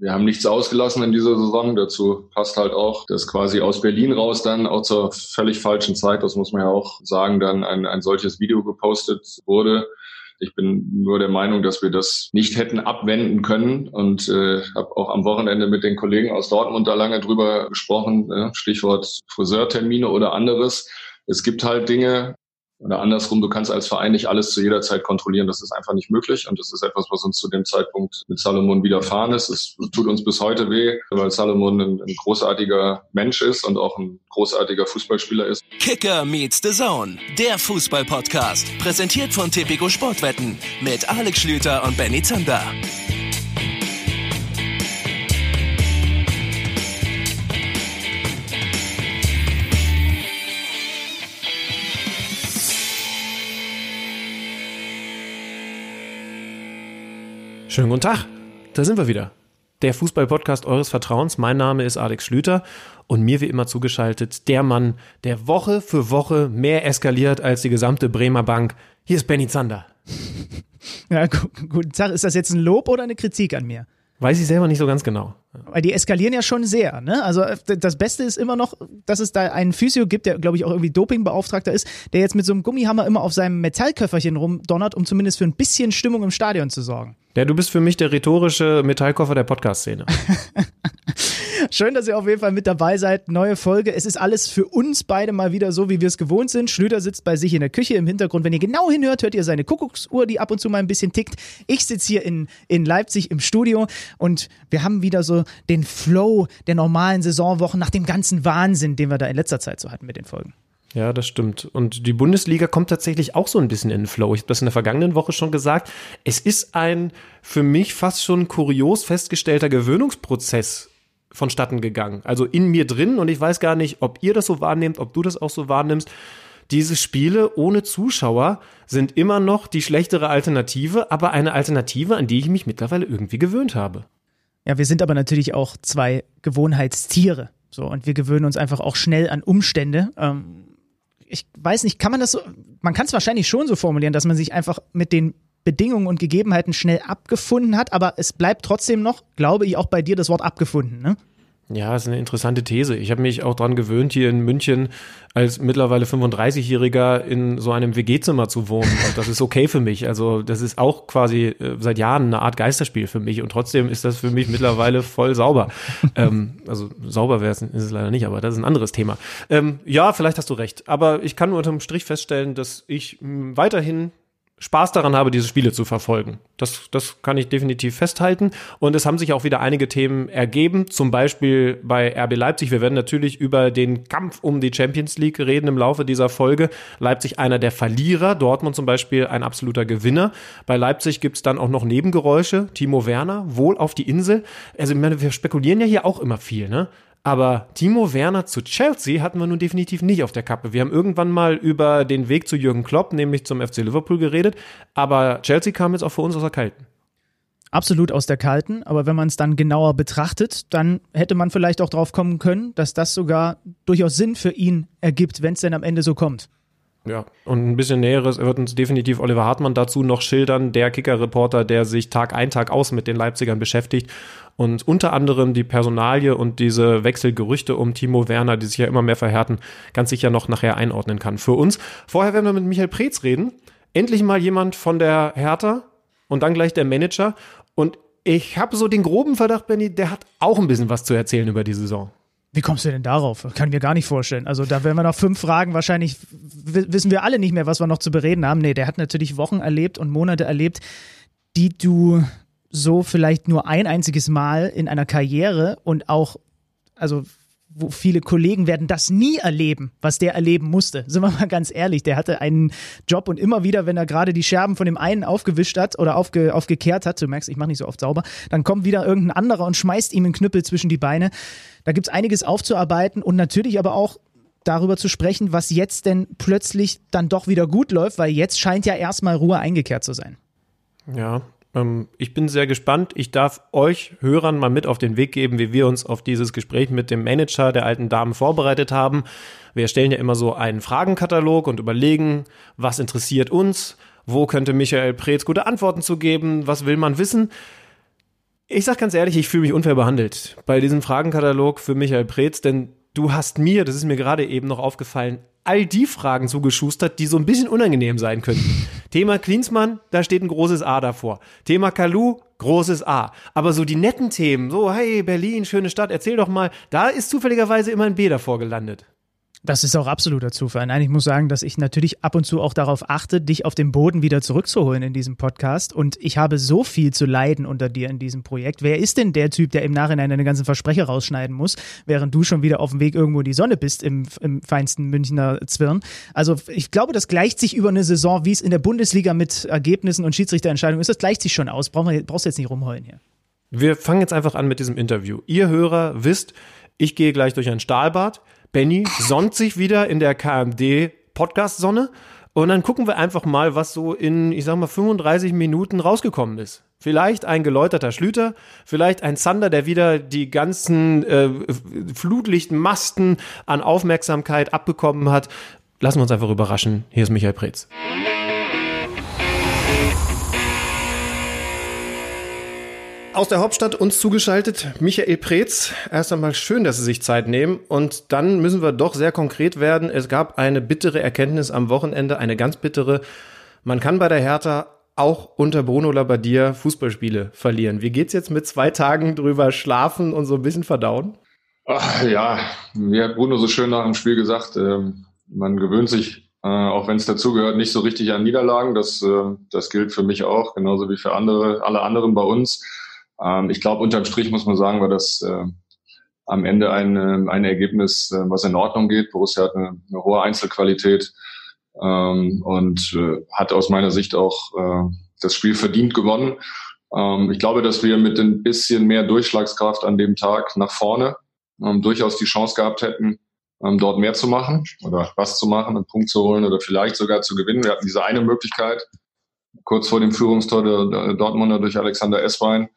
wir haben nichts ausgelassen in dieser Saison. Dazu passt halt auch, dass quasi aus Berlin raus dann auch zur völlig falschen Zeit, das muss man ja auch sagen, dann ein, ein solches Video gepostet wurde. Ich bin nur der Meinung, dass wir das nicht hätten abwenden können und äh, habe auch am Wochenende mit den Kollegen aus Dortmund da lange drüber gesprochen. Äh, Stichwort Friseurtermine oder anderes. Es gibt halt Dinge, oder andersrum, du kannst als Verein nicht alles zu jeder Zeit kontrollieren. Das ist einfach nicht möglich. Und das ist etwas, was uns zu dem Zeitpunkt mit Salomon widerfahren ist. Es tut uns bis heute weh, weil Salomon ein, ein großartiger Mensch ist und auch ein großartiger Fußballspieler ist. Kicker meets the Zone, der Fußballpodcast. Präsentiert von Tipico Sportwetten mit Alex Schlüter und Benny Zander. Schönen guten Tag, da sind wir wieder. Der Fußball-Podcast eures Vertrauens. Mein Name ist Alex Schlüter und mir wie immer zugeschaltet der Mann, der Woche für Woche mehr eskaliert als die gesamte Bremer Bank. Hier ist Benny Zander. Ja, gu guten Tag. Ist das jetzt ein Lob oder eine Kritik an mir? Weiß ich selber nicht so ganz genau. Weil die eskalieren ja schon sehr. Ne? Also äh, das Beste ist immer noch, dass es da einen Physio gibt, der glaube ich auch irgendwie Dopingbeauftragter ist, der jetzt mit so einem Gummihammer immer auf seinem Metallköfferchen rumdonnert, um zumindest für ein bisschen Stimmung im Stadion zu sorgen. Ja, du bist für mich der rhetorische Metallkoffer der Podcast-Szene. Schön, dass ihr auf jeden Fall mit dabei seid. Neue Folge. Es ist alles für uns beide mal wieder so, wie wir es gewohnt sind. Schlüter sitzt bei sich in der Küche im Hintergrund. Wenn ihr genau hinhört, hört ihr seine Kuckucksuhr, die ab und zu mal ein bisschen tickt. Ich sitze hier in, in Leipzig im Studio und wir haben wieder so den Flow der normalen Saisonwochen nach dem ganzen Wahnsinn, den wir da in letzter Zeit so hatten mit den Folgen. Ja, das stimmt. Und die Bundesliga kommt tatsächlich auch so ein bisschen in den Flow. Ich habe das in der vergangenen Woche schon gesagt. Es ist ein für mich fast schon kurios festgestellter Gewöhnungsprozess vonstatten gegangen. Also in mir drin und ich weiß gar nicht, ob ihr das so wahrnehmt, ob du das auch so wahrnimmst. Diese Spiele ohne Zuschauer sind immer noch die schlechtere Alternative, aber eine Alternative, an die ich mich mittlerweile irgendwie gewöhnt habe. Ja, wir sind aber natürlich auch zwei Gewohnheitstiere. So, und wir gewöhnen uns einfach auch schnell an Umstände. Ähm, ich weiß nicht, kann man das so, man kann es wahrscheinlich schon so formulieren, dass man sich einfach mit den Bedingungen und Gegebenheiten schnell abgefunden hat, aber es bleibt trotzdem noch, glaube ich, auch bei dir das Wort abgefunden, ne? Ja, das ist eine interessante These. Ich habe mich auch dran gewöhnt, hier in München als mittlerweile 35-Jähriger in so einem WG-Zimmer zu wohnen. Und das ist okay für mich. Also das ist auch quasi äh, seit Jahren eine Art Geisterspiel für mich. Und trotzdem ist das für mich mittlerweile voll sauber. ähm, also sauber wäre es, ist es leider nicht, aber das ist ein anderes Thema. Ähm, ja, vielleicht hast du recht. Aber ich kann nur unterm Strich feststellen, dass ich mh, weiterhin Spaß daran habe, diese Spiele zu verfolgen. Das, das kann ich definitiv festhalten. Und es haben sich auch wieder einige Themen ergeben, zum Beispiel bei RB Leipzig. Wir werden natürlich über den Kampf um die Champions League reden im Laufe dieser Folge. Leipzig einer der Verlierer, Dortmund zum Beispiel ein absoluter Gewinner. Bei Leipzig gibt's dann auch noch Nebengeräusche. Timo Werner, wohl auf die Insel. Also ich meine, wir spekulieren ja hier auch immer viel, ne? Aber Timo Werner zu Chelsea hatten wir nun definitiv nicht auf der Kappe. Wir haben irgendwann mal über den Weg zu Jürgen Klopp, nämlich zum FC Liverpool, geredet. Aber Chelsea kam jetzt auch für uns aus der Kalten. Absolut aus der Kalten, aber wenn man es dann genauer betrachtet, dann hätte man vielleicht auch drauf kommen können, dass das sogar durchaus Sinn für ihn ergibt, wenn es denn am Ende so kommt. Ja, und ein bisschen Näheres wird uns definitiv Oliver Hartmann dazu noch schildern, der Kicker-Reporter, der sich Tag ein, Tag aus mit den Leipzigern beschäftigt und unter anderem die Personalie und diese Wechselgerüchte um Timo Werner, die sich ja immer mehr verhärten, ganz sicher noch nachher einordnen kann für uns. Vorher werden wir mit Michael Preetz reden. Endlich mal jemand von der Hertha und dann gleich der Manager. Und ich habe so den groben Verdacht, Benny, der hat auch ein bisschen was zu erzählen über die Saison. Wie kommst du denn darauf? Kann ich mir gar nicht vorstellen. Also da werden wir noch fünf Fragen, wahrscheinlich wissen wir alle nicht mehr, was wir noch zu bereden haben. Nee, der hat natürlich Wochen erlebt und Monate erlebt, die du so vielleicht nur ein einziges Mal in einer Karriere und auch, also wo viele Kollegen werden das nie erleben, was der erleben musste. Sind wir mal ganz ehrlich, der hatte einen Job und immer wieder, wenn er gerade die Scherben von dem einen aufgewischt hat oder aufge, aufgekehrt hat, du merkst, ich mache nicht so oft sauber, dann kommt wieder irgendein anderer und schmeißt ihm einen Knüppel zwischen die Beine. Da gibt's einiges aufzuarbeiten und natürlich aber auch darüber zu sprechen, was jetzt denn plötzlich dann doch wieder gut läuft, weil jetzt scheint ja erstmal Ruhe eingekehrt zu sein. Ja, ich bin sehr gespannt. Ich darf euch Hörern mal mit auf den Weg geben, wie wir uns auf dieses Gespräch mit dem Manager der alten Damen vorbereitet haben. Wir erstellen ja immer so einen Fragenkatalog und überlegen, was interessiert uns, wo könnte Michael Preetz gute Antworten zu geben, was will man wissen. Ich sag ganz ehrlich, ich fühle mich unfair behandelt bei diesem Fragenkatalog für Michael Preetz, denn du hast mir, das ist mir gerade eben noch aufgefallen, all die Fragen zugeschustert, die so ein bisschen unangenehm sein könnten. Thema Klinsmann, da steht ein großes A davor. Thema Kalu, großes A. Aber so die netten Themen, so hey Berlin, schöne Stadt, erzähl doch mal, da ist zufälligerweise immer ein B davor gelandet. Das ist auch absoluter Zufall. Nein, ich muss sagen, dass ich natürlich ab und zu auch darauf achte, dich auf den Boden wieder zurückzuholen in diesem Podcast. Und ich habe so viel zu leiden unter dir in diesem Projekt. Wer ist denn der Typ, der im Nachhinein deine ganzen Versprecher rausschneiden muss, während du schon wieder auf dem Weg irgendwo in die Sonne bist im, im feinsten Münchner Zwirn? Also ich glaube, das gleicht sich über eine Saison, wie es in der Bundesliga mit Ergebnissen und Schiedsrichterentscheidungen ist, das gleicht sich schon aus. Brauchst du jetzt nicht rumheulen hier. Wir fangen jetzt einfach an mit diesem Interview. Ihr Hörer wisst, ich gehe gleich durch ein Stahlbad. Benny sonnt sich wieder in der KMD Podcast-Sonne und dann gucken wir einfach mal, was so in, ich sag mal, 35 Minuten rausgekommen ist. Vielleicht ein geläuterter Schlüter, vielleicht ein Zander, der wieder die ganzen äh, Flutlichtmasten an Aufmerksamkeit abbekommen hat. Lassen wir uns einfach überraschen. Hier ist Michael Preetz. Aus der Hauptstadt uns zugeschaltet Michael Preetz. Erst einmal schön, dass Sie sich Zeit nehmen. Und dann müssen wir doch sehr konkret werden. Es gab eine bittere Erkenntnis am Wochenende, eine ganz bittere. Man kann bei der Hertha auch unter Bruno Labbadia Fußballspiele verlieren. Wie geht's jetzt mit zwei Tagen drüber schlafen und so ein bisschen verdauen? Ach, ja, wie hat Bruno so schön nach dem Spiel gesagt, ähm, man gewöhnt sich, äh, auch wenn es dazugehört, nicht so richtig an Niederlagen. Das, äh, das gilt für mich auch, genauso wie für andere, alle anderen bei uns. Ähm, ich glaube, unterm Strich muss man sagen, war das äh, am Ende ein, äh, ein Ergebnis, äh, was in Ordnung geht. Borussia hat eine, eine hohe Einzelqualität ähm, und äh, hat aus meiner Sicht auch äh, das Spiel verdient gewonnen. Ähm, ich glaube, dass wir mit ein bisschen mehr Durchschlagskraft an dem Tag nach vorne ähm, durchaus die Chance gehabt hätten, ähm, dort mehr zu machen oder was zu machen, einen Punkt zu holen oder vielleicht sogar zu gewinnen. Wir hatten diese eine Möglichkeit kurz vor dem Führungstor der Dortmunder durch Alexander Esswein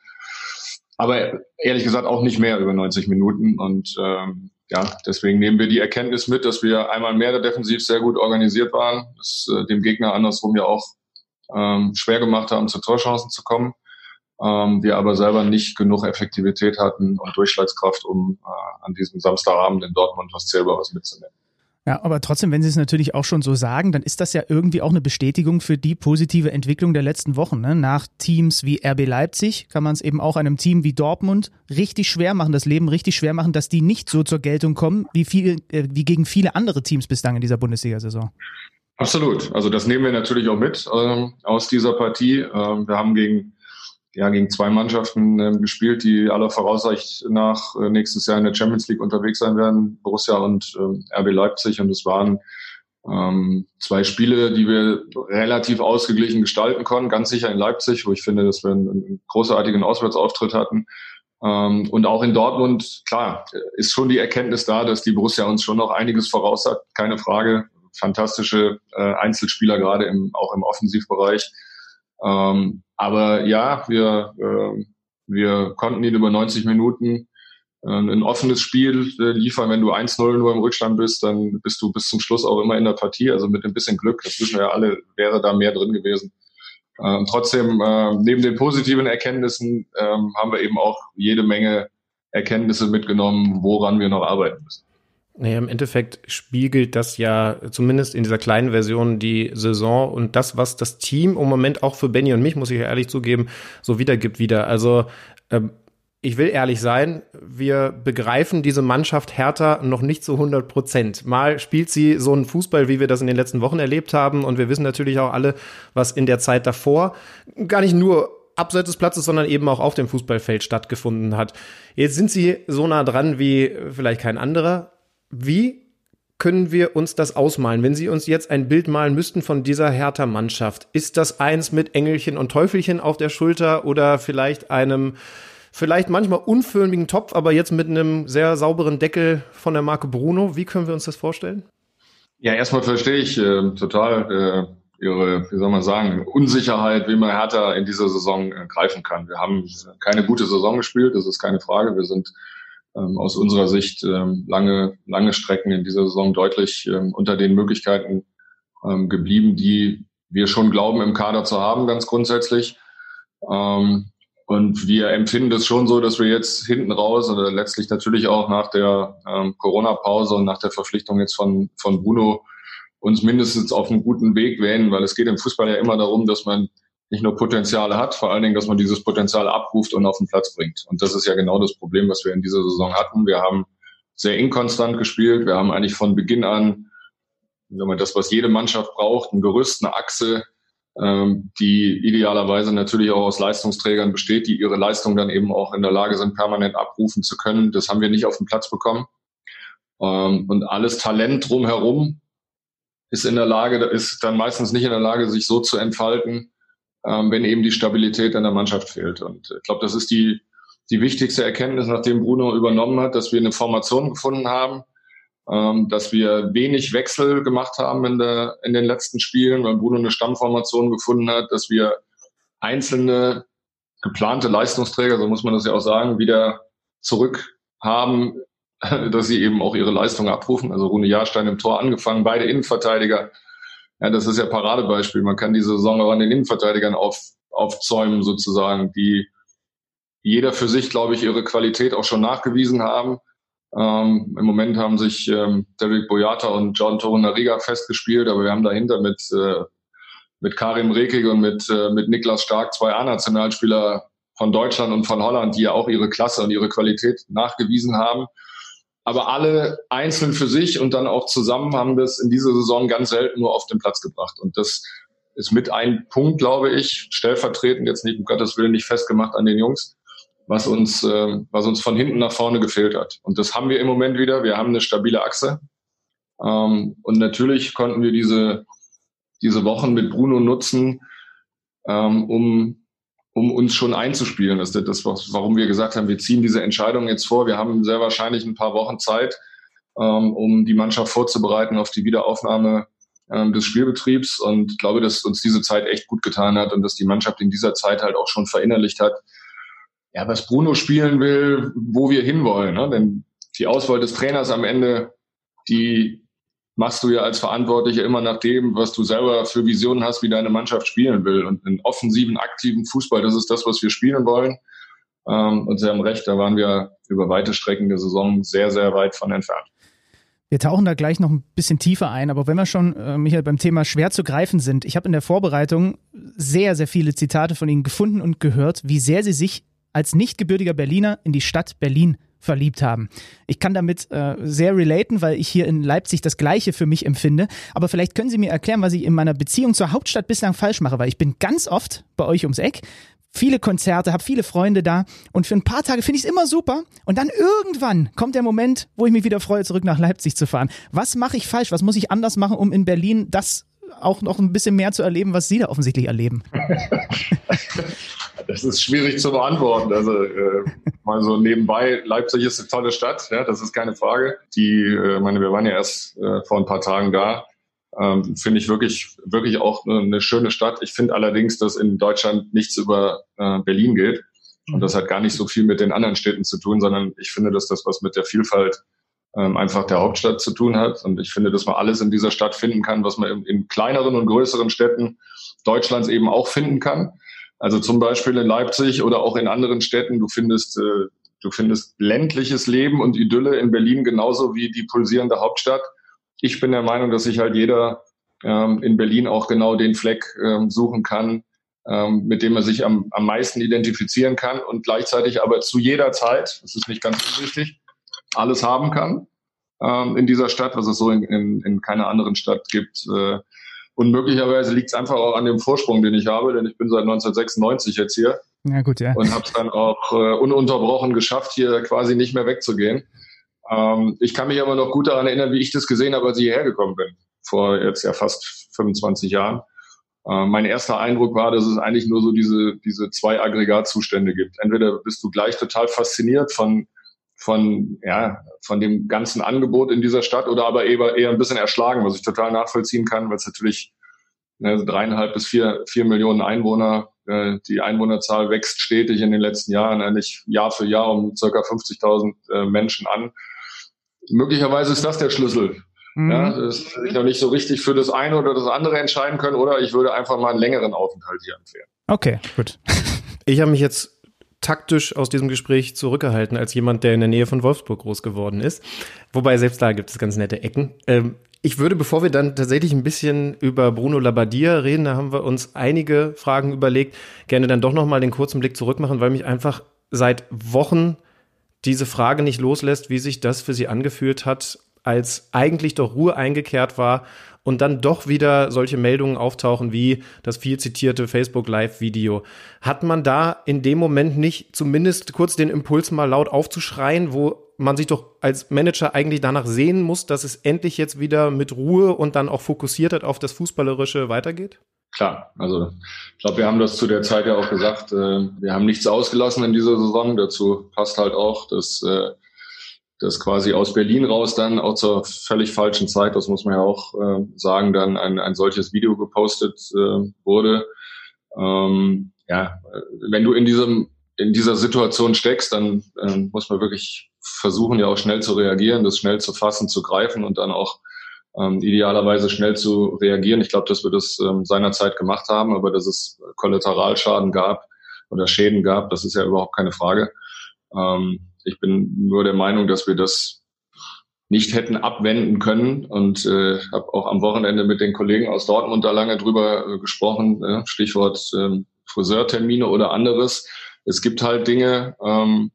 aber ehrlich gesagt auch nicht mehr über 90 Minuten. Und ähm, ja, deswegen nehmen wir die Erkenntnis mit, dass wir einmal mehr der defensiv sehr gut organisiert waren, es äh, dem Gegner andersrum ja auch ähm, schwer gemacht haben, zu Torchancen zu kommen. Ähm, wir aber selber nicht genug Effektivität hatten und Durchschlagskraft, um äh, an diesem Samstagabend in Dortmund was Zählbares mitzunehmen. Ja, aber trotzdem, wenn Sie es natürlich auch schon so sagen, dann ist das ja irgendwie auch eine Bestätigung für die positive Entwicklung der letzten Wochen. Ne? Nach Teams wie RB Leipzig kann man es eben auch einem Team wie Dortmund richtig schwer machen, das Leben richtig schwer machen, dass die nicht so zur Geltung kommen, wie, viel, äh, wie gegen viele andere Teams bislang in dieser Bundesliga-Saison. Absolut. Also das nehmen wir natürlich auch mit äh, aus dieser Partie. Äh, wir haben gegen ja, gegen zwei Mannschaften äh, gespielt, die aller Voraussicht nach äh, nächstes Jahr in der Champions League unterwegs sein werden, Borussia und äh, RB Leipzig. Und es waren ähm, zwei Spiele, die wir relativ ausgeglichen gestalten konnten, ganz sicher in Leipzig, wo ich finde, dass wir einen, einen großartigen Auswärtsauftritt hatten. Ähm, und auch in Dortmund, klar, ist schon die Erkenntnis da, dass die Borussia uns schon noch einiges voraus hat, keine Frage. Fantastische äh, Einzelspieler, gerade im, auch im Offensivbereich. Ähm, aber ja, wir, äh, wir konnten ihn über 90 Minuten äh, ein offenes Spiel äh, liefern. Wenn du 1-0 nur im Rückstand bist, dann bist du bis zum Schluss auch immer in der Partie. Also mit ein bisschen Glück, das wissen wir ja alle, wäre da mehr drin gewesen. Ähm, trotzdem, äh, neben den positiven Erkenntnissen ähm, haben wir eben auch jede Menge Erkenntnisse mitgenommen, woran wir noch arbeiten müssen. Naja, im Endeffekt spiegelt das ja zumindest in dieser kleinen Version die Saison und das, was das Team im Moment auch für Benny und mich, muss ich ja ehrlich zugeben, so wiedergibt wieder. Also ähm, ich will ehrlich sein, wir begreifen diese Mannschaft härter noch nicht zu 100 Prozent. Mal spielt sie so einen Fußball, wie wir das in den letzten Wochen erlebt haben. Und wir wissen natürlich auch alle, was in der Zeit davor gar nicht nur abseits des Platzes, sondern eben auch auf dem Fußballfeld stattgefunden hat. Jetzt sind sie so nah dran wie vielleicht kein anderer. Wie können wir uns das ausmalen? Wenn Sie uns jetzt ein Bild malen müssten von dieser Hertha-Mannschaft, ist das eins mit Engelchen und Teufelchen auf der Schulter oder vielleicht einem, vielleicht manchmal unförmigen Topf, aber jetzt mit einem sehr sauberen Deckel von der Marke Bruno? Wie können wir uns das vorstellen? Ja, erstmal verstehe ich äh, total äh, Ihre, wie soll man sagen, Unsicherheit, wie man Hertha in dieser Saison äh, greifen kann. Wir haben keine gute Saison gespielt, das ist keine Frage. Wir sind ähm, aus unserer Sicht ähm, lange, lange Strecken in dieser Saison deutlich ähm, unter den Möglichkeiten ähm, geblieben, die wir schon glauben im Kader zu haben, ganz grundsätzlich. Ähm, Und wir empfinden das schon so, dass wir jetzt hinten raus oder letztlich natürlich auch nach der ähm, Corona-Pause und nach der Verpflichtung jetzt von, von Bruno uns mindestens auf einen guten Weg wählen, weil es geht im Fußball ja immer darum, dass man nicht nur Potenziale hat, vor allen Dingen, dass man dieses Potenzial abruft und auf den Platz bringt. Und das ist ja genau das Problem, was wir in dieser Saison hatten. Wir haben sehr inkonstant gespielt. Wir haben eigentlich von Beginn an, wenn man das, was jede Mannschaft braucht, ein Gerüst, eine Achse, ähm, die idealerweise natürlich auch aus Leistungsträgern besteht, die ihre Leistung dann eben auch in der Lage sind, permanent abrufen zu können. Das haben wir nicht auf den Platz bekommen. Ähm, und alles Talent drumherum ist in der Lage, ist dann meistens nicht in der Lage, sich so zu entfalten, ähm, wenn eben die Stabilität in der Mannschaft fehlt. Und ich glaube, das ist die, die wichtigste Erkenntnis, nachdem Bruno übernommen hat, dass wir eine Formation gefunden haben, ähm, dass wir wenig Wechsel gemacht haben in, der, in den letzten Spielen, weil Bruno eine Stammformation gefunden hat, dass wir einzelne geplante Leistungsträger, so muss man das ja auch sagen, wieder zurück haben, dass sie eben auch ihre Leistung abrufen. Also Rune Jahrstein im Tor angefangen, beide Innenverteidiger, ja, das ist ja Paradebeispiel. Man kann diese Saison auch an den Innenverteidigern auf, aufzäumen sozusagen, die jeder für sich, glaube ich, ihre Qualität auch schon nachgewiesen haben. Ähm, Im Moment haben sich ähm, Derek Boyata und John Torunariga festgespielt, aber wir haben dahinter mit, äh, mit Karim Rekig und mit, äh, mit Niklas Stark zwei A-Nationalspieler von Deutschland und von Holland, die ja auch ihre Klasse und ihre Qualität nachgewiesen haben. Aber alle einzeln für sich und dann auch zusammen haben das in dieser Saison ganz selten nur auf den Platz gebracht. Und das ist mit ein Punkt, glaube ich, stellvertretend jetzt nicht, um Gottes Willen, nicht festgemacht an den Jungs, was uns, äh, was uns von hinten nach vorne gefehlt hat. Und das haben wir im Moment wieder. Wir haben eine stabile Achse. Ähm, und natürlich konnten wir diese, diese Wochen mit Bruno nutzen, ähm, um um uns schon einzuspielen. Das ist das, warum wir gesagt haben, wir ziehen diese Entscheidung jetzt vor. Wir haben sehr wahrscheinlich ein paar Wochen Zeit, ähm, um die Mannschaft vorzubereiten auf die Wiederaufnahme ähm, des Spielbetriebs und glaube, dass uns diese Zeit echt gut getan hat und dass die Mannschaft in dieser Zeit halt auch schon verinnerlicht hat, ja, was Bruno spielen will, wo wir hinwollen. Ne? Denn die Auswahl des Trainers am Ende, die machst du ja als Verantwortlicher immer nach dem, was du selber für Visionen hast, wie deine Mannschaft spielen will. Und einen offensiven, aktiven Fußball, das ist das, was wir spielen wollen. Ähm, und Sie haben recht, da waren wir über weite Strecken der Saison sehr, sehr weit von entfernt. Wir tauchen da gleich noch ein bisschen tiefer ein, aber wenn wir schon, äh, Michael, beim Thema schwer zu greifen sind, ich habe in der Vorbereitung sehr, sehr viele Zitate von Ihnen gefunden und gehört, wie sehr Sie sich als nicht gebürtiger Berliner in die Stadt Berlin verliebt haben. Ich kann damit äh, sehr relaten, weil ich hier in Leipzig das Gleiche für mich empfinde. Aber vielleicht können Sie mir erklären, was ich in meiner Beziehung zur Hauptstadt bislang falsch mache, weil ich bin ganz oft bei euch ums Eck, viele Konzerte, habe viele Freunde da und für ein paar Tage finde ich es immer super und dann irgendwann kommt der Moment, wo ich mich wieder freue, zurück nach Leipzig zu fahren. Was mache ich falsch? Was muss ich anders machen, um in Berlin das auch noch ein bisschen mehr zu erleben, was Sie da offensichtlich erleben? Das ist schwierig zu beantworten. Also äh, mal so nebenbei, Leipzig ist eine tolle Stadt, ja, das ist keine Frage. Die, äh, meine, wir waren ja erst äh, vor ein paar Tagen da. Ähm, finde ich wirklich, wirklich auch eine, eine schöne Stadt. Ich finde allerdings, dass in Deutschland nichts über äh, Berlin geht. Und das hat gar nicht so viel mit den anderen Städten zu tun, sondern ich finde, dass das was mit der Vielfalt ähm, einfach der Hauptstadt zu tun hat. Und ich finde, dass man alles in dieser Stadt finden kann, was man in, in kleineren und größeren Städten Deutschlands eben auch finden kann. Also zum Beispiel in Leipzig oder auch in anderen Städten. Du findest, äh, du findest ländliches Leben und Idylle in Berlin genauso wie die pulsierende Hauptstadt. Ich bin der Meinung, dass sich halt jeder ähm, in Berlin auch genau den Fleck ähm, suchen kann, ähm, mit dem er sich am, am meisten identifizieren kann und gleichzeitig aber zu jeder Zeit, das ist nicht ganz unwichtig, alles haben kann in dieser Stadt, was es so in, in, in keiner anderen Stadt gibt. Äh, und möglicherweise liegt es einfach auch an dem Vorsprung, den ich habe, denn ich bin seit 1996 jetzt hier. Ja, gut, ja. Und habe es dann auch äh, ununterbrochen geschafft, hier quasi nicht mehr wegzugehen. Ähm, ich kann mich aber noch gut daran erinnern, wie ich das gesehen habe, als ich hierher gekommen bin. Vor jetzt ja fast 25 Jahren. Äh, mein erster Eindruck war, dass es eigentlich nur so diese, diese zwei Aggregatzustände gibt. Entweder bist du gleich total fasziniert von von, ja, von dem ganzen Angebot in dieser Stadt oder aber eher, eher ein bisschen erschlagen, was ich total nachvollziehen kann, weil es natürlich ne, dreieinhalb bis vier, vier Millionen Einwohner, äh, die Einwohnerzahl wächst stetig in den letzten Jahren, eigentlich Jahr für Jahr um circa 50.000 äh, Menschen an. Möglicherweise ist das der Schlüssel. Mhm. Ja, dass ich noch nicht so richtig für das eine oder das andere entscheiden können oder ich würde einfach mal einen längeren Aufenthalt hier empfehlen. Okay, gut. Ich habe mich jetzt taktisch aus diesem Gespräch zurückgehalten als jemand, der in der Nähe von Wolfsburg groß geworden ist. Wobei selbst da gibt es ganz nette Ecken. Ähm, ich würde, bevor wir dann tatsächlich ein bisschen über Bruno Labbadia reden, da haben wir uns einige Fragen überlegt, gerne dann doch nochmal den kurzen Blick zurück machen, weil mich einfach seit Wochen diese Frage nicht loslässt, wie sich das für Sie angefühlt hat, als eigentlich doch Ruhe eingekehrt war und dann doch wieder solche Meldungen auftauchen wie das viel zitierte Facebook Live-Video. Hat man da in dem Moment nicht zumindest kurz den Impuls mal laut aufzuschreien, wo man sich doch als Manager eigentlich danach sehen muss, dass es endlich jetzt wieder mit Ruhe und dann auch fokussiert hat auf das Fußballerische weitergeht? Klar, also ich glaube, wir haben das zu der Zeit ja auch gesagt. Äh, wir haben nichts ausgelassen in dieser Saison. Dazu passt halt auch, dass äh, dass quasi aus Berlin raus dann auch zur völlig falschen Zeit, das muss man ja auch äh, sagen, dann ein, ein solches Video gepostet äh, wurde. Ähm, ja, wenn du in diesem in dieser Situation steckst, dann äh, muss man wirklich versuchen, ja auch schnell zu reagieren, das schnell zu fassen, zu greifen und dann auch ähm, idealerweise schnell zu reagieren. Ich glaube, dass wir das ähm, seinerzeit gemacht haben, aber dass es Kollateralschaden gab oder Schäden gab, das ist ja überhaupt keine Frage. Ähm, ich bin nur der Meinung, dass wir das nicht hätten abwenden können und äh, habe auch am Wochenende mit den Kollegen aus Dortmund da lange drüber äh, gesprochen, äh, Stichwort äh, Friseurtermine oder anderes. Es gibt halt Dinge, ähm,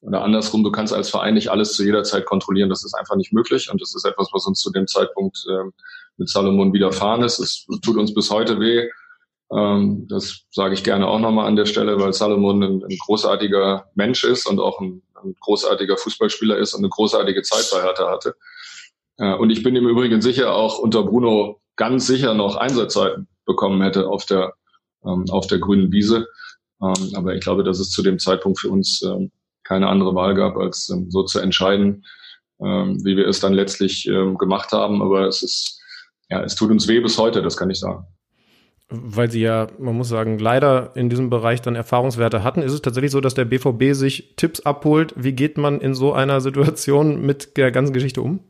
oder andersrum, du kannst als Verein nicht alles zu jeder Zeit kontrollieren. Das ist einfach nicht möglich. Und das ist etwas, was uns zu dem Zeitpunkt äh, mit Salomon widerfahren ist. Es tut uns bis heute weh. Ähm, das sage ich gerne auch nochmal an der Stelle, weil Salomon ein, ein großartiger Mensch ist und auch ein, ein, großartiger Fußballspieler ist und eine großartige Zeit bei Hertha hatte. Äh, und ich bin im Übrigen sicher auch unter Bruno ganz sicher noch Einsatzzeiten bekommen hätte auf der, ähm, auf der grünen Wiese. Ähm, aber ich glaube, dass es zu dem Zeitpunkt für uns ähm, keine andere Wahl gab, als ähm, so zu entscheiden, ähm, wie wir es dann letztlich gemacht haben. Aber es ist, ja, es tut uns weh bis heute, das kann ich sagen weil sie ja, man muss sagen, leider in diesem Bereich dann Erfahrungswerte hatten, ist es tatsächlich so, dass der BVB sich Tipps abholt. Wie geht man in so einer Situation mit der ganzen Geschichte um?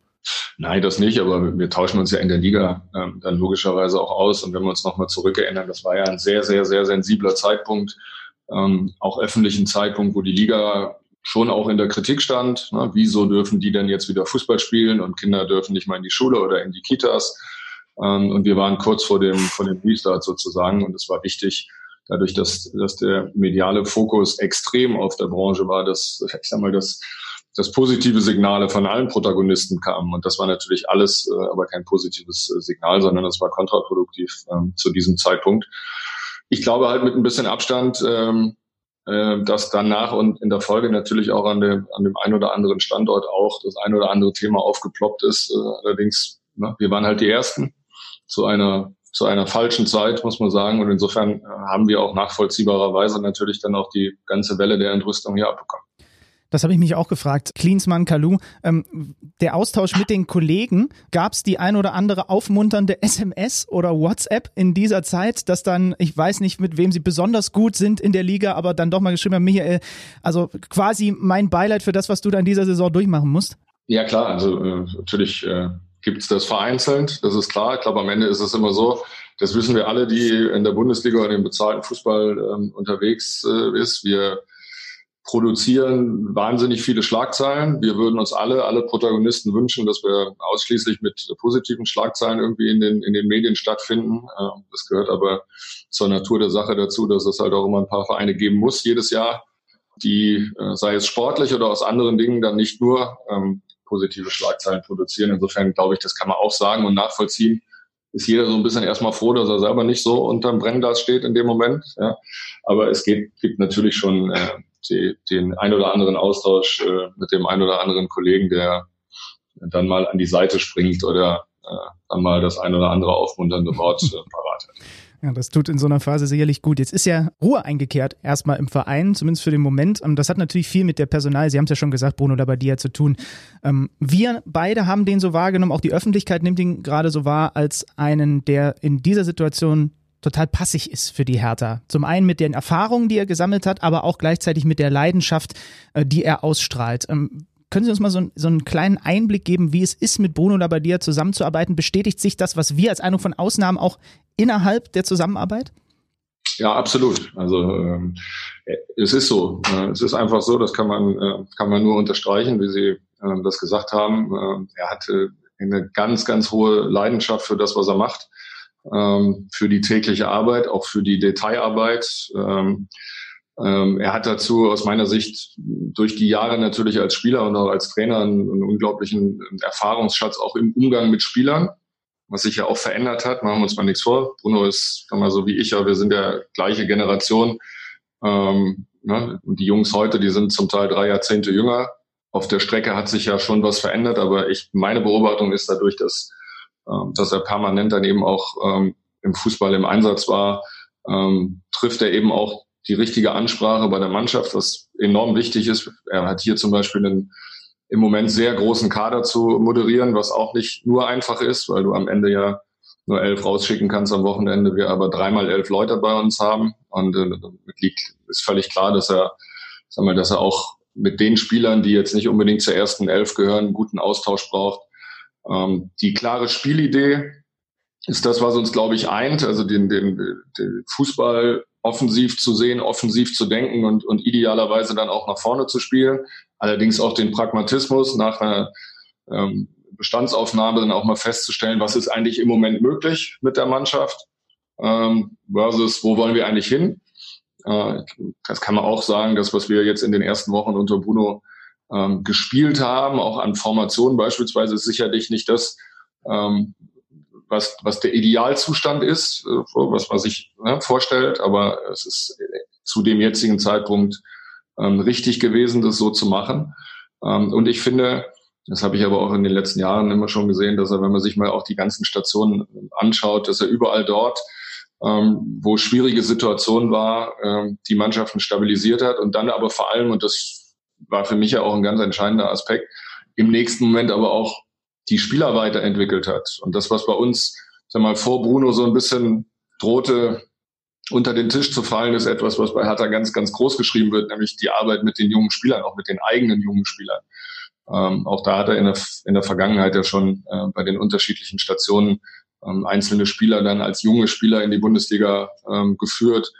Nein, das nicht, aber wir tauschen uns ja in der Liga ähm, dann logischerweise auch aus. Und wenn wir uns nochmal zurückerinnern, das war ja ein sehr, sehr, sehr sensibler Zeitpunkt, ähm, auch öffentlichen Zeitpunkt, wo die Liga schon auch in der Kritik stand. Ne? Wieso dürfen die denn jetzt wieder Fußball spielen und Kinder dürfen nicht mal in die Schule oder in die Kitas? Ähm, und wir waren kurz vor dem, vor dem Restart sozusagen. Und es war wichtig, dadurch, dass, dass der mediale Fokus extrem auf der Branche war, dass, ich sag mal, dass, dass positive Signale von allen Protagonisten kamen. Und das war natürlich alles, äh, aber kein positives äh, Signal, sondern das war kontraproduktiv ähm, zu diesem Zeitpunkt. Ich glaube halt mit ein bisschen Abstand, ähm, äh, dass danach und in der Folge natürlich auch an dem, an dem einen oder anderen Standort auch das ein oder andere Thema aufgeploppt ist. Äh, allerdings, ne, wir waren halt die Ersten zu einer zu einer falschen Zeit, muss man sagen. Und insofern äh, haben wir auch nachvollziehbarerweise natürlich dann auch die ganze Welle der Entrüstung hier abbekommen. Das habe ich mich auch gefragt. Klinsmann, Kalu, ähm, der Austausch mit den Kollegen, gab es die ein oder andere aufmunternde SMS oder WhatsApp in dieser Zeit, dass dann, ich weiß nicht, mit wem sie besonders gut sind in der Liga, aber dann doch mal geschrieben haben, Michael, also quasi mein Beileid für das, was du da in dieser Saison durchmachen musst? Ja klar, also äh, natürlich äh, gibt es das vereinzelt, das ist klar. Ich glaube, am Ende ist es immer so, das wissen wir alle, die in der Bundesliga und im bezahlten Fußball ähm, unterwegs äh, ist. Wir produzieren wahnsinnig viele Schlagzeilen. Wir würden uns alle, alle Protagonisten wünschen, dass wir ausschließlich mit positiven Schlagzeilen irgendwie in den, in den Medien stattfinden. Ähm, das gehört aber zur Natur der Sache dazu, dass es halt auch immer ein paar Vereine geben muss jedes Jahr, die, äh, sei es sportlich oder aus anderen Dingen, dann nicht nur ähm, positive Schlagzeilen produzieren. Insofern glaube ich, das kann man auch sagen und nachvollziehen. Ist jeder so ein bisschen erstmal froh, dass er selber nicht so unterm Brennglas steht in dem Moment. Ja. Aber es geht, gibt natürlich schon äh, die, den ein oder anderen Austausch äh, mit dem ein oder anderen Kollegen, der dann mal an die Seite springt oder äh, dann mal das ein oder andere aufmunternde Wort äh, parat hat. Ja, das tut in so einer Phase sicherlich gut. Jetzt ist ja Ruhe eingekehrt, erstmal im Verein, zumindest für den Moment. Ähm, das hat natürlich viel mit der Personal, Sie haben es ja schon gesagt, Bruno Labbadia zu tun. Ähm, wir beide haben den so wahrgenommen, auch die Öffentlichkeit nimmt ihn gerade so wahr, als einen, der in dieser Situation total passig ist für die Hertha. Zum einen mit den Erfahrungen, die er gesammelt hat, aber auch gleichzeitig mit der Leidenschaft, äh, die er ausstrahlt. Ähm, können Sie uns mal so, so, einen kleinen Einblick geben, wie es ist, mit Bruno Labbadia zusammenzuarbeiten? Bestätigt sich das, was wir als Eindruck von Ausnahmen auch innerhalb der Zusammenarbeit? Ja, absolut. Also ähm, es ist so. Äh, es ist einfach so, das kann man, äh, kann man nur unterstreichen, wie Sie äh, das gesagt haben. Äh, er hatte eine ganz, ganz hohe Leidenschaft für das, was er macht, ähm, für die tägliche Arbeit, auch für die Detailarbeit. Ähm, ähm, er hat dazu aus meiner Sicht durch die Jahre natürlich als Spieler und auch als Trainer einen, einen unglaublichen Erfahrungsschatz auch im Umgang mit Spielern was sich ja auch verändert hat. Machen wir uns mal nichts vor. Bruno ist, sag mal so wie ich, ja, wir sind ja gleiche Generation. Ähm, ne? Und die Jungs heute, die sind zum Teil drei Jahrzehnte jünger. Auf der Strecke hat sich ja schon was verändert, aber ich, meine Beobachtung ist dadurch, dass, ähm, dass er permanent dann eben auch ähm, im Fußball im Einsatz war, ähm, trifft er eben auch die richtige Ansprache bei der Mannschaft, was enorm wichtig ist. Er hat hier zum Beispiel einen im Moment sehr großen Kader zu moderieren, was auch nicht nur einfach ist, weil du am Ende ja nur elf rausschicken kannst am Wochenende, wir aber dreimal elf Leute bei uns haben. Und äh, liegt, ist völlig klar, dass er, sag mal, dass er auch mit den Spielern, die jetzt nicht unbedingt zur ersten elf gehören, einen guten Austausch braucht. Ähm, die klare Spielidee ist das, was uns, glaube ich, eint, also den, den, den Fußball offensiv zu sehen, offensiv zu denken und, und idealerweise dann auch nach vorne zu spielen. Allerdings auch den Pragmatismus nach einer ähm, Bestandsaufnahme dann auch mal festzustellen, was ist eigentlich im Moment möglich mit der Mannschaft ähm, versus wo wollen wir eigentlich hin. Äh, das kann man auch sagen, das, was wir jetzt in den ersten Wochen unter Bruno ähm, gespielt haben, auch an Formationen beispielsweise, ist sicherlich nicht das, ähm, was, was der Idealzustand ist, äh, was man sich ne, vorstellt, aber es ist zu dem jetzigen Zeitpunkt ähm, richtig gewesen, das so zu machen. Ähm, und ich finde, das habe ich aber auch in den letzten Jahren immer schon gesehen, dass er, wenn man sich mal auch die ganzen Stationen anschaut, dass er überall dort, ähm, wo schwierige Situationen war, ähm, die Mannschaften stabilisiert hat und dann aber vor allem, und das war für mich ja auch ein ganz entscheidender Aspekt, im nächsten Moment aber auch die Spieler weiterentwickelt hat. Und das, was bei uns, sag mal, vor Bruno so ein bisschen drohte, unter den Tisch zu fallen, ist etwas, was bei Hertha ganz, ganz groß geschrieben wird, nämlich die Arbeit mit den jungen Spielern, auch mit den eigenen jungen Spielern. Ähm, auch da hat er in der, in der Vergangenheit ja schon äh, bei den unterschiedlichen Stationen ähm, einzelne Spieler dann als junge Spieler in die Bundesliga ähm, geführt.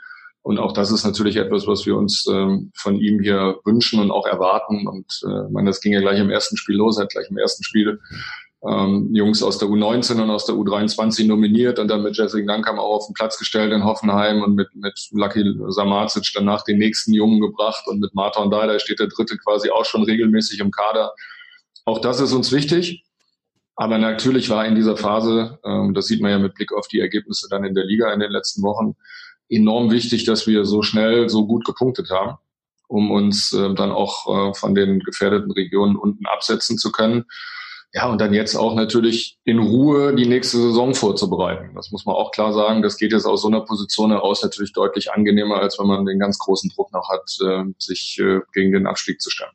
Und auch das ist natürlich etwas, was wir uns ähm, von ihm hier wünschen und auch erwarten. Und äh, man, das ging ja gleich im ersten Spiel los, hat gleich im ersten Spiel ähm, Jungs aus der U19 und aus der U23 nominiert und dann mit Jessica Dankam auch auf den Platz gestellt in Hoffenheim und mit, mit Lucky Samacic danach den nächsten Jungen gebracht und mit Martin Dada steht der dritte quasi auch schon regelmäßig im Kader. Auch das ist uns wichtig. Aber natürlich war in dieser Phase, ähm, das sieht man ja mit Blick auf die Ergebnisse dann in der Liga in den letzten Wochen, enorm wichtig, dass wir so schnell, so gut gepunktet haben, um uns äh, dann auch äh, von den gefährdeten Regionen unten absetzen zu können. Ja, und dann jetzt auch natürlich in Ruhe die nächste Saison vorzubereiten. Das muss man auch klar sagen. Das geht jetzt aus so einer Position heraus natürlich deutlich angenehmer, als wenn man den ganz großen Druck noch hat, äh, sich äh, gegen den Abstieg zu stellen.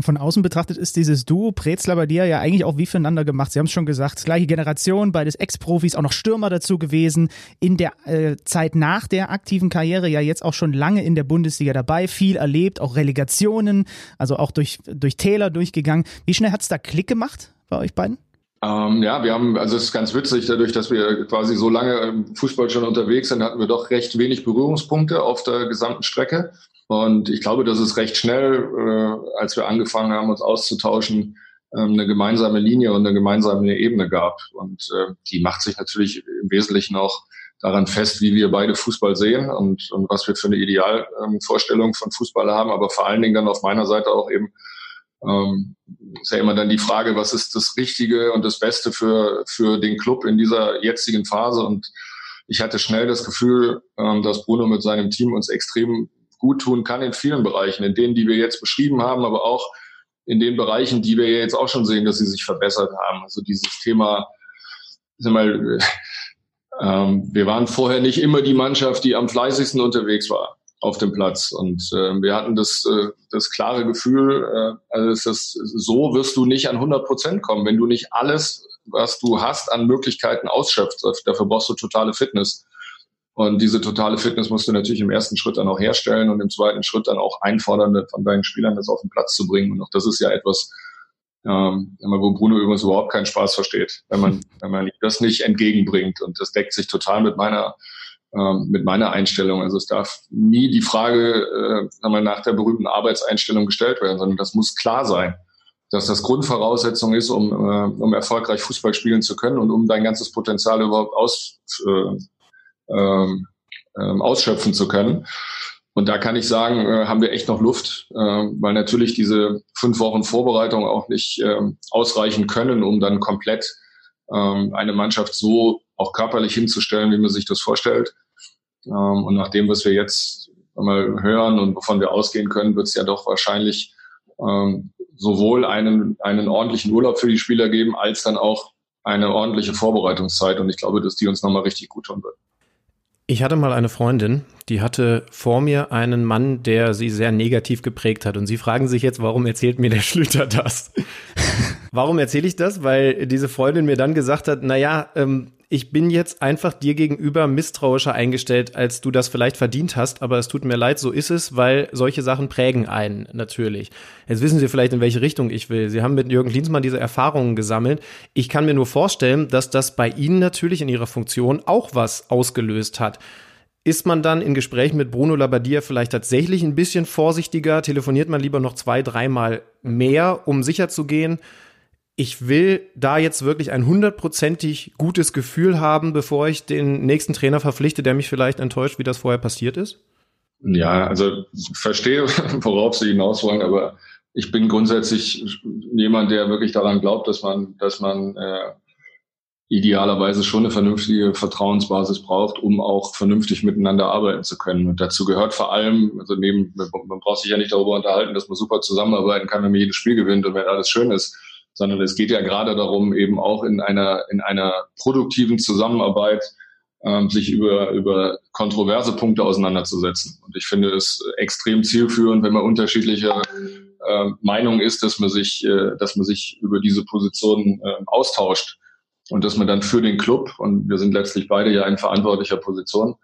Von außen betrachtet ist dieses Duo Prezler bei dir ja eigentlich auch wie füreinander gemacht. Sie haben es schon gesagt, gleiche Generation, beides Ex-Profis, auch noch Stürmer dazu gewesen. In der äh, Zeit nach der aktiven Karriere ja jetzt auch schon lange in der Bundesliga dabei, viel erlebt, auch Relegationen, also auch durch, durch Täler durchgegangen. Wie schnell hat es da Klick gemacht bei euch beiden? Ähm, ja, wir haben, also es ist ganz witzig, dadurch, dass wir quasi so lange im Fußball schon unterwegs sind, hatten wir doch recht wenig Berührungspunkte auf der gesamten Strecke. Und ich glaube, dass es recht schnell, äh, als wir angefangen haben, uns auszutauschen, ähm, eine gemeinsame Linie und eine gemeinsame Ebene gab. Und äh, die macht sich natürlich im Wesentlichen auch daran fest, wie wir beide Fußball sehen und, und was wir für eine Idealvorstellung ähm, von Fußball haben, aber vor allen Dingen dann auf meiner Seite auch eben ähm, ist ja immer dann die Frage, was ist das Richtige und das Beste für, für den Club in dieser jetzigen Phase. Und ich hatte schnell das Gefühl, ähm, dass Bruno mit seinem Team uns extrem gut tun kann in vielen Bereichen, in denen, die wir jetzt beschrieben haben, aber auch in den Bereichen, die wir jetzt auch schon sehen, dass sie sich verbessert haben. Also dieses Thema, sag mal, ähm, wir waren vorher nicht immer die Mannschaft, die am fleißigsten unterwegs war auf dem Platz. Und äh, wir hatten das, äh, das klare Gefühl, äh, also das, so wirst du nicht an 100 Prozent kommen, wenn du nicht alles, was du hast, an Möglichkeiten ausschöpfst. Dafür brauchst du totale Fitness. Und diese totale Fitness musst du natürlich im ersten Schritt dann auch herstellen und im zweiten Schritt dann auch einfordern, von deinen Spielern das auf den Platz zu bringen. Und auch das ist ja etwas, ähm, wo Bruno übrigens überhaupt keinen Spaß versteht, wenn man, wenn man das nicht entgegenbringt. Und das deckt sich total mit meiner ähm, mit meiner Einstellung. Also es darf nie die Frage äh, mal, nach der berühmten Arbeitseinstellung gestellt werden, sondern das muss klar sein, dass das Grundvoraussetzung ist, um, äh, um erfolgreich Fußball spielen zu können und um dein ganzes Potenzial überhaupt aus, äh, äh, ausschöpfen zu können. Und da kann ich sagen, äh, haben wir echt noch Luft, äh, weil natürlich diese fünf Wochen Vorbereitung auch nicht äh, ausreichen können, um dann komplett äh, eine Mannschaft so auch körperlich hinzustellen, wie man sich das vorstellt. Ähm, und nach dem, was wir jetzt einmal hören und wovon wir ausgehen können, wird es ja doch wahrscheinlich ähm, sowohl einen, einen ordentlichen Urlaub für die Spieler geben, als dann auch eine ordentliche Vorbereitungszeit. Und ich glaube, dass die uns nochmal richtig gut tun wird. Ich hatte mal eine Freundin, die hatte vor mir einen Mann, der sie sehr negativ geprägt hat. Und sie fragen sich jetzt, warum erzählt mir der Schlüter das? Warum erzähle ich das? Weil diese Freundin mir dann gesagt hat, na ja, ähm, ich bin jetzt einfach dir gegenüber misstrauischer eingestellt, als du das vielleicht verdient hast, aber es tut mir leid, so ist es, weil solche Sachen prägen einen natürlich. Jetzt wissen Sie vielleicht, in welche Richtung ich will. Sie haben mit Jürgen Klinsmann diese Erfahrungen gesammelt. Ich kann mir nur vorstellen, dass das bei Ihnen natürlich in Ihrer Funktion auch was ausgelöst hat. Ist man dann in Gesprächen mit Bruno Labbadia vielleicht tatsächlich ein bisschen vorsichtiger? Telefoniert man lieber noch zwei, dreimal mehr, um sicher zu gehen? Ich will da jetzt wirklich ein hundertprozentig gutes Gefühl haben, bevor ich den nächsten Trainer verpflichte, der mich vielleicht enttäuscht, wie das vorher passiert ist? Ja, also verstehe, worauf Sie hinaus wollen, aber ich bin grundsätzlich jemand, der wirklich daran glaubt, dass man, dass man äh, idealerweise schon eine vernünftige Vertrauensbasis braucht, um auch vernünftig miteinander arbeiten zu können. Und dazu gehört vor allem, also neben, man braucht sich ja nicht darüber unterhalten, dass man super zusammenarbeiten kann, wenn man jedes Spiel gewinnt und wenn alles schön ist sondern es geht ja gerade darum, eben auch in einer, in einer produktiven Zusammenarbeit ähm, sich über, über kontroverse Punkte auseinanderzusetzen. Und ich finde es extrem zielführend, wenn man unterschiedlicher äh, Meinung ist, dass man sich, äh, dass man sich über diese Positionen äh, austauscht und dass man dann für den Club, und wir sind letztlich beide ja in verantwortlicher Position,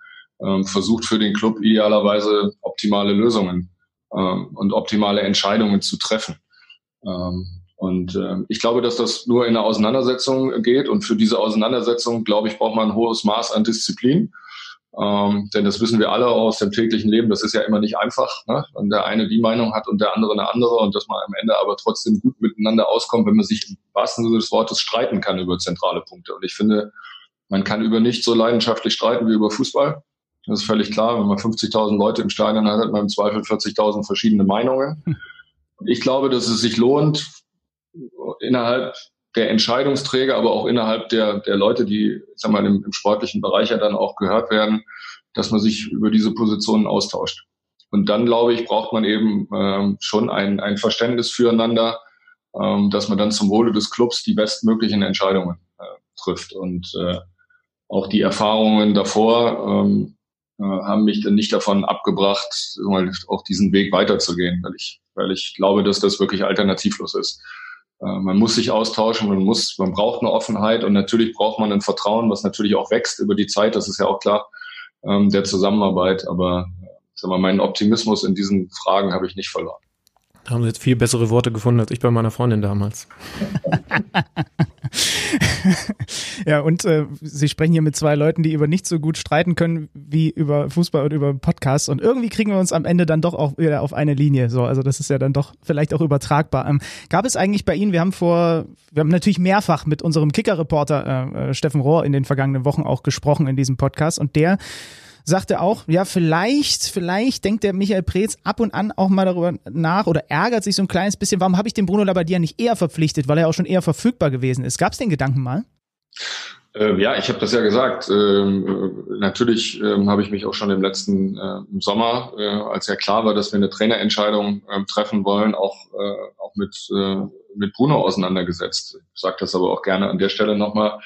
ähm, versucht für den Club idealerweise optimale Lösungen ähm, und optimale Entscheidungen zu treffen. Ähm, und äh, ich glaube, dass das nur in der Auseinandersetzung geht. Und für diese Auseinandersetzung, glaube ich, braucht man ein hohes Maß an Disziplin. Ähm, denn das wissen wir alle aus dem täglichen Leben. Das ist ja immer nicht einfach, ne? wenn der eine die Meinung hat und der andere eine andere und dass man am Ende aber trotzdem gut miteinander auskommt, wenn man sich im wahrsten Sinne des Wortes streiten kann über zentrale Punkte. Und ich finde, man kann über nicht so leidenschaftlich streiten wie über Fußball. Das ist völlig klar. Wenn man 50.000 Leute im Stadion hat, hat man im Zweifel 40.000 verschiedene Meinungen. Ich glaube, dass es sich lohnt, innerhalb der Entscheidungsträger, aber auch innerhalb der, der Leute, die sag mal, im, im sportlichen Bereich ja dann auch gehört werden, dass man sich über diese Positionen austauscht. Und dann, glaube ich, braucht man eben ähm, schon ein, ein Verständnis füreinander, ähm, dass man dann zum Wohle des Clubs die bestmöglichen Entscheidungen äh, trifft. Und äh, auch die Erfahrungen davor ähm, äh, haben mich dann nicht davon abgebracht, auch diesen Weg weiterzugehen, weil ich, weil ich glaube, dass das wirklich alternativlos ist. Äh, man muss sich austauschen, man muss, man braucht eine Offenheit und natürlich braucht man ein Vertrauen, was natürlich auch wächst über die Zeit, das ist ja auch klar, ähm, der Zusammenarbeit. Aber sag mal, meinen Optimismus in diesen Fragen habe ich nicht verloren. Da haben Sie jetzt viel bessere Worte gefunden als ich bei meiner Freundin damals. ja, und äh, Sie sprechen hier mit zwei Leuten, die über nicht so gut streiten können wie über Fußball und über Podcasts. Und irgendwie kriegen wir uns am Ende dann doch auch wieder auf eine Linie. So, also das ist ja dann doch vielleicht auch übertragbar. Ähm, gab es eigentlich bei Ihnen, wir haben vor, wir haben natürlich mehrfach mit unserem Kicker-Reporter äh, äh Steffen Rohr in den vergangenen Wochen auch gesprochen in diesem Podcast und der sagte auch, ja, vielleicht, vielleicht denkt der Michael Preetz ab und an auch mal darüber nach oder ärgert sich so ein kleines bisschen, warum habe ich den Bruno Labbadia nicht eher verpflichtet, weil er auch schon eher verfügbar gewesen ist. Gab es den Gedanken mal? Ähm, ja, ich habe das ja gesagt. Ähm, natürlich ähm, habe ich mich auch schon im letzten äh, Sommer, äh, als ja klar war, dass wir eine Trainerentscheidung ähm, treffen wollen, auch, äh, auch mit, äh, mit Bruno auseinandergesetzt. Ich sage das aber auch gerne an der Stelle nochmal.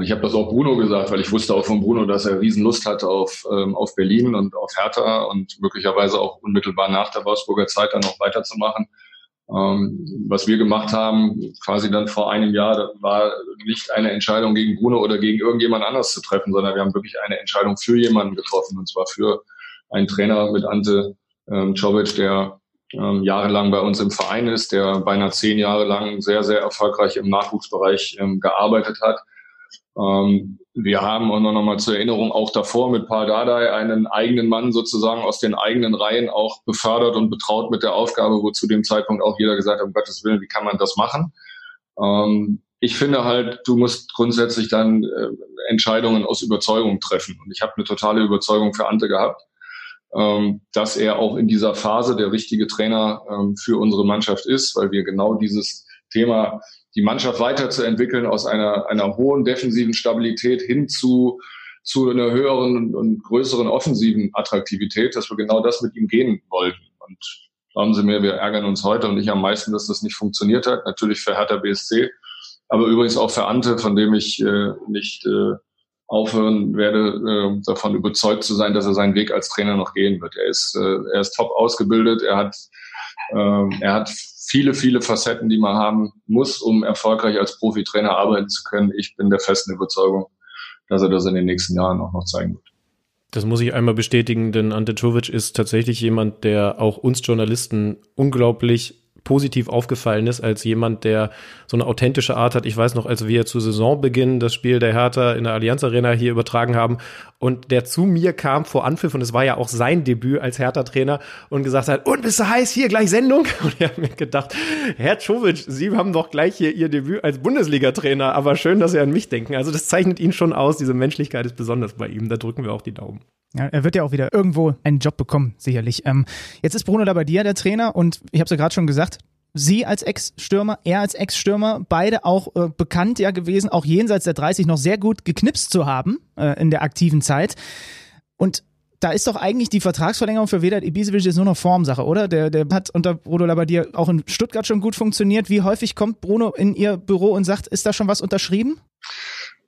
Ich habe das auch Bruno gesagt, weil ich wusste auch von Bruno, dass er Riesenlust hatte auf, ähm, auf Berlin und auf Hertha und möglicherweise auch unmittelbar nach der Wolfsburger Zeit dann noch weiterzumachen. Ähm, was wir gemacht haben, quasi dann vor einem Jahr, war nicht eine Entscheidung gegen Bruno oder gegen irgendjemand anders zu treffen, sondern wir haben wirklich eine Entscheidung für jemanden getroffen und zwar für einen Trainer mit Ante ähm, Czovic, der ähm, jahrelang bei uns im Verein ist, der beinahe zehn Jahre lang sehr, sehr erfolgreich im Nachwuchsbereich ähm, gearbeitet hat Ähm, wir haben auch noch mal zur Erinnerung auch davor mit Paul Dardai einen eigenen Mann sozusagen aus den eigenen Reihen auch befördert und betraut mit der Aufgabe, wo zu dem Zeitpunkt auch jeder gesagt hat, um Gottes Willen, wie kann man das machen? Ähm, ich finde halt, du musst grundsätzlich dann äh, Entscheidungen aus Überzeugung treffen. Und ich habe eine totale Überzeugung für Ante gehabt, ähm, dass er auch in dieser Phase der richtige Trainer ähm, für unsere Mannschaft ist, weil wir genau dieses Thema die Mannschaft weiterzuentwickeln aus einer, einer hohen defensiven Stabilität hin zu, zu einer höheren und größeren offensiven Attraktivität, dass wir genau das mit ihm gehen wollten. Und glauben Sie mir, wir ärgern uns heute und ich am meisten, dass das nicht funktioniert hat. Natürlich für Hertha BSC, aber übrigens auch für Ante, von dem ich äh, nicht äh, aufhören werde, äh, davon überzeugt zu sein, dass er seinen Weg als Trainer noch gehen wird. Er ist, äh, er ist top ausgebildet, er hat, äh, er hat viele, viele Facetten, die man haben muss, um erfolgreich als Profitrainer arbeiten zu können. Ich bin der festen Überzeugung, dass er das in den nächsten Jahren auch noch zeigen wird. Das muss ich einmal bestätigen, denn Ante Czovic ist tatsächlich jemand, der auch uns Journalisten unglaublich positiv aufgefallen ist als jemand, der so eine authentische Art hat. Ich weiß noch, als wir zu Saisonbeginn das Spiel der Hertha in der Allianz Arena hier übertragen haben und der zu mir kam vor Anpfiff und es war ja auch sein Debüt als Hertha-Trainer und gesagt hat, und bist du heiß, hier gleich Sendung? Und ich habe mir gedacht, Herr Czovic, Sie haben doch gleich hier Ihr Debüt als Bundesliga-Trainer, aber schön, dass Sie an mich denken. Also das zeichnet ihn schon aus, diese Menschlichkeit ist besonders bei ihm, da drücken wir auch die Daumen. Ja, er wird ja auch wieder irgendwo einen Job bekommen, sicherlich. Ähm, jetzt ist Bruno Labbadia der Trainer und ich habe es ja gerade schon gesagt, Sie als Ex-Stürmer, er als Ex-Stürmer, beide auch äh, bekannt ja gewesen, auch jenseits der 30 noch sehr gut geknipst zu haben äh, in der aktiven Zeit. Und da ist doch eigentlich die Vertragsverlängerung für Vedat Ibisevic jetzt nur noch Formsache, oder? Der, der hat unter Bruno Labbadia auch in Stuttgart schon gut funktioniert. Wie häufig kommt Bruno in Ihr Büro und sagt, ist da schon was unterschrieben?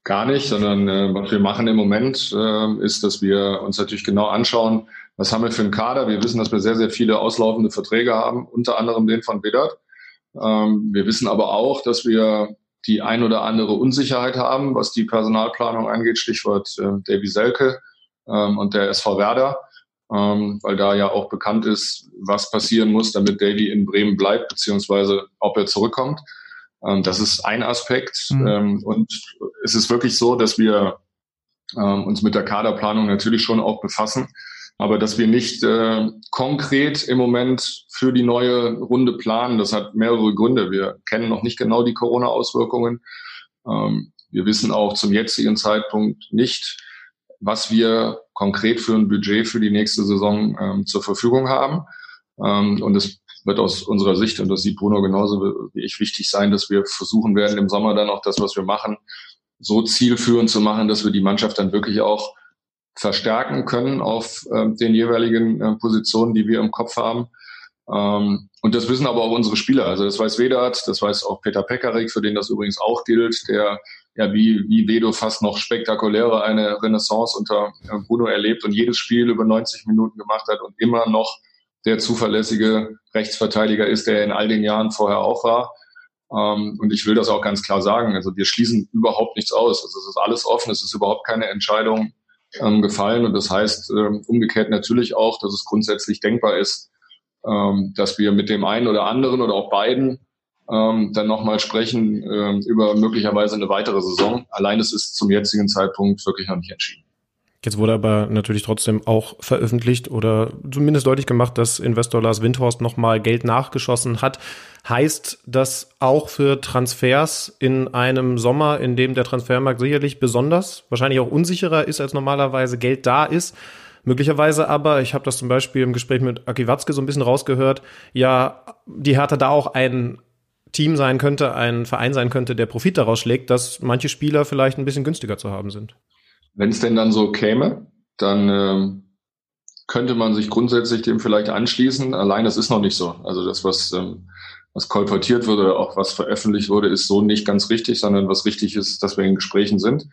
Gar nicht, sondern äh, was wir machen im Moment äh, ist, dass wir uns natürlich genau anschauen, was haben wir für einen Kader? Wir wissen, dass wir sehr, sehr viele auslaufende Verträge haben, unter anderem den von Vedat. Ähm, wir wissen aber auch, dass wir die ein oder andere Unsicherheit haben, was die Personalplanung angeht, Stichwort äh, Davy Selke ähm, und der SV Werder, ähm, weil da ja auch bekannt ist, was passieren muss, damit Davy in Bremen bleibt, beziehungsweise ob er zurückkommt. Ähm, das ist ein Aspekt. Mhm. Ähm, und es ist wirklich so, dass wir ähm, uns mit der Kaderplanung natürlich schon auch befassen aber dass wir nicht äh, konkret im Moment für die neue Runde planen, das hat mehrere Gründe. Wir kennen noch nicht genau die Corona-Auswirkungen. Ähm, wir wissen auch zum jetzigen Zeitpunkt nicht, was wir konkret für ein Budget für die nächste Saison ähm, zur Verfügung haben. Ähm, und es wird aus unserer Sicht, und das sieht Bruno genauso wie ich, wichtig sein, dass wir versuchen werden, im Sommer dann auch das, was wir machen, so zielführend zu machen, dass wir die Mannschaft dann wirklich auch verstärken können auf äh, den jeweiligen äh, Positionen, die wir im Kopf haben. Ähm, und das wissen aber auch unsere Spieler. Also das weiß Vedat, das weiß auch Peter Pekarik, für den das übrigens auch gilt, der ja wie, wie Vedo fast noch spektakulärer eine Renaissance unter äh, Bruno erlebt und jedes Spiel über 90 Minuten gemacht hat und immer noch der zuverlässige Rechtsverteidiger ist, der in all den Jahren vorher auch war. Ähm, und ich will das auch ganz klar sagen. Also wir schließen überhaupt nichts aus. Also es ist alles offen, es ist überhaupt keine Entscheidung ähm, gefallen. Und das heißt ähm, umgekehrt natürlich auch, dass es grundsätzlich denkbar ist, ähm, dass wir mit dem einen oder anderen oder auch beiden ähm, dann nochmal sprechen ähm, über möglicherweise eine weitere Saison. Allein es ist zum jetzigen Zeitpunkt wirklich noch nicht entschieden. Jetzt wurde aber natürlich trotzdem auch veröffentlicht oder zumindest deutlich gemacht, dass Investor Lars Windhorst nochmal Geld nachgeschossen hat. Heißt das auch für Transfers in einem Sommer, in dem der Transfermarkt sicherlich besonders, wahrscheinlich auch unsicherer ist, als normalerweise Geld da ist? Möglicherweise aber, ich habe das zum Beispiel im Gespräch mit Aki Watzke so ein bisschen rausgehört, ja, die Hertha da auch ein Team sein könnte, ein Verein sein könnte, der Profit daraus schlägt, dass manche Spieler vielleicht ein bisschen günstiger zu haben sind. Wenn es denn dann so käme, dann ähm, könnte man sich grundsätzlich dem vielleicht anschließen. Allein das ist noch nicht so. Also das, was, ähm, was kolportiert wurde, auch was veröffentlicht wurde, ist so nicht ganz richtig, sondern was richtig ist, dass wir in Gesprächen sind,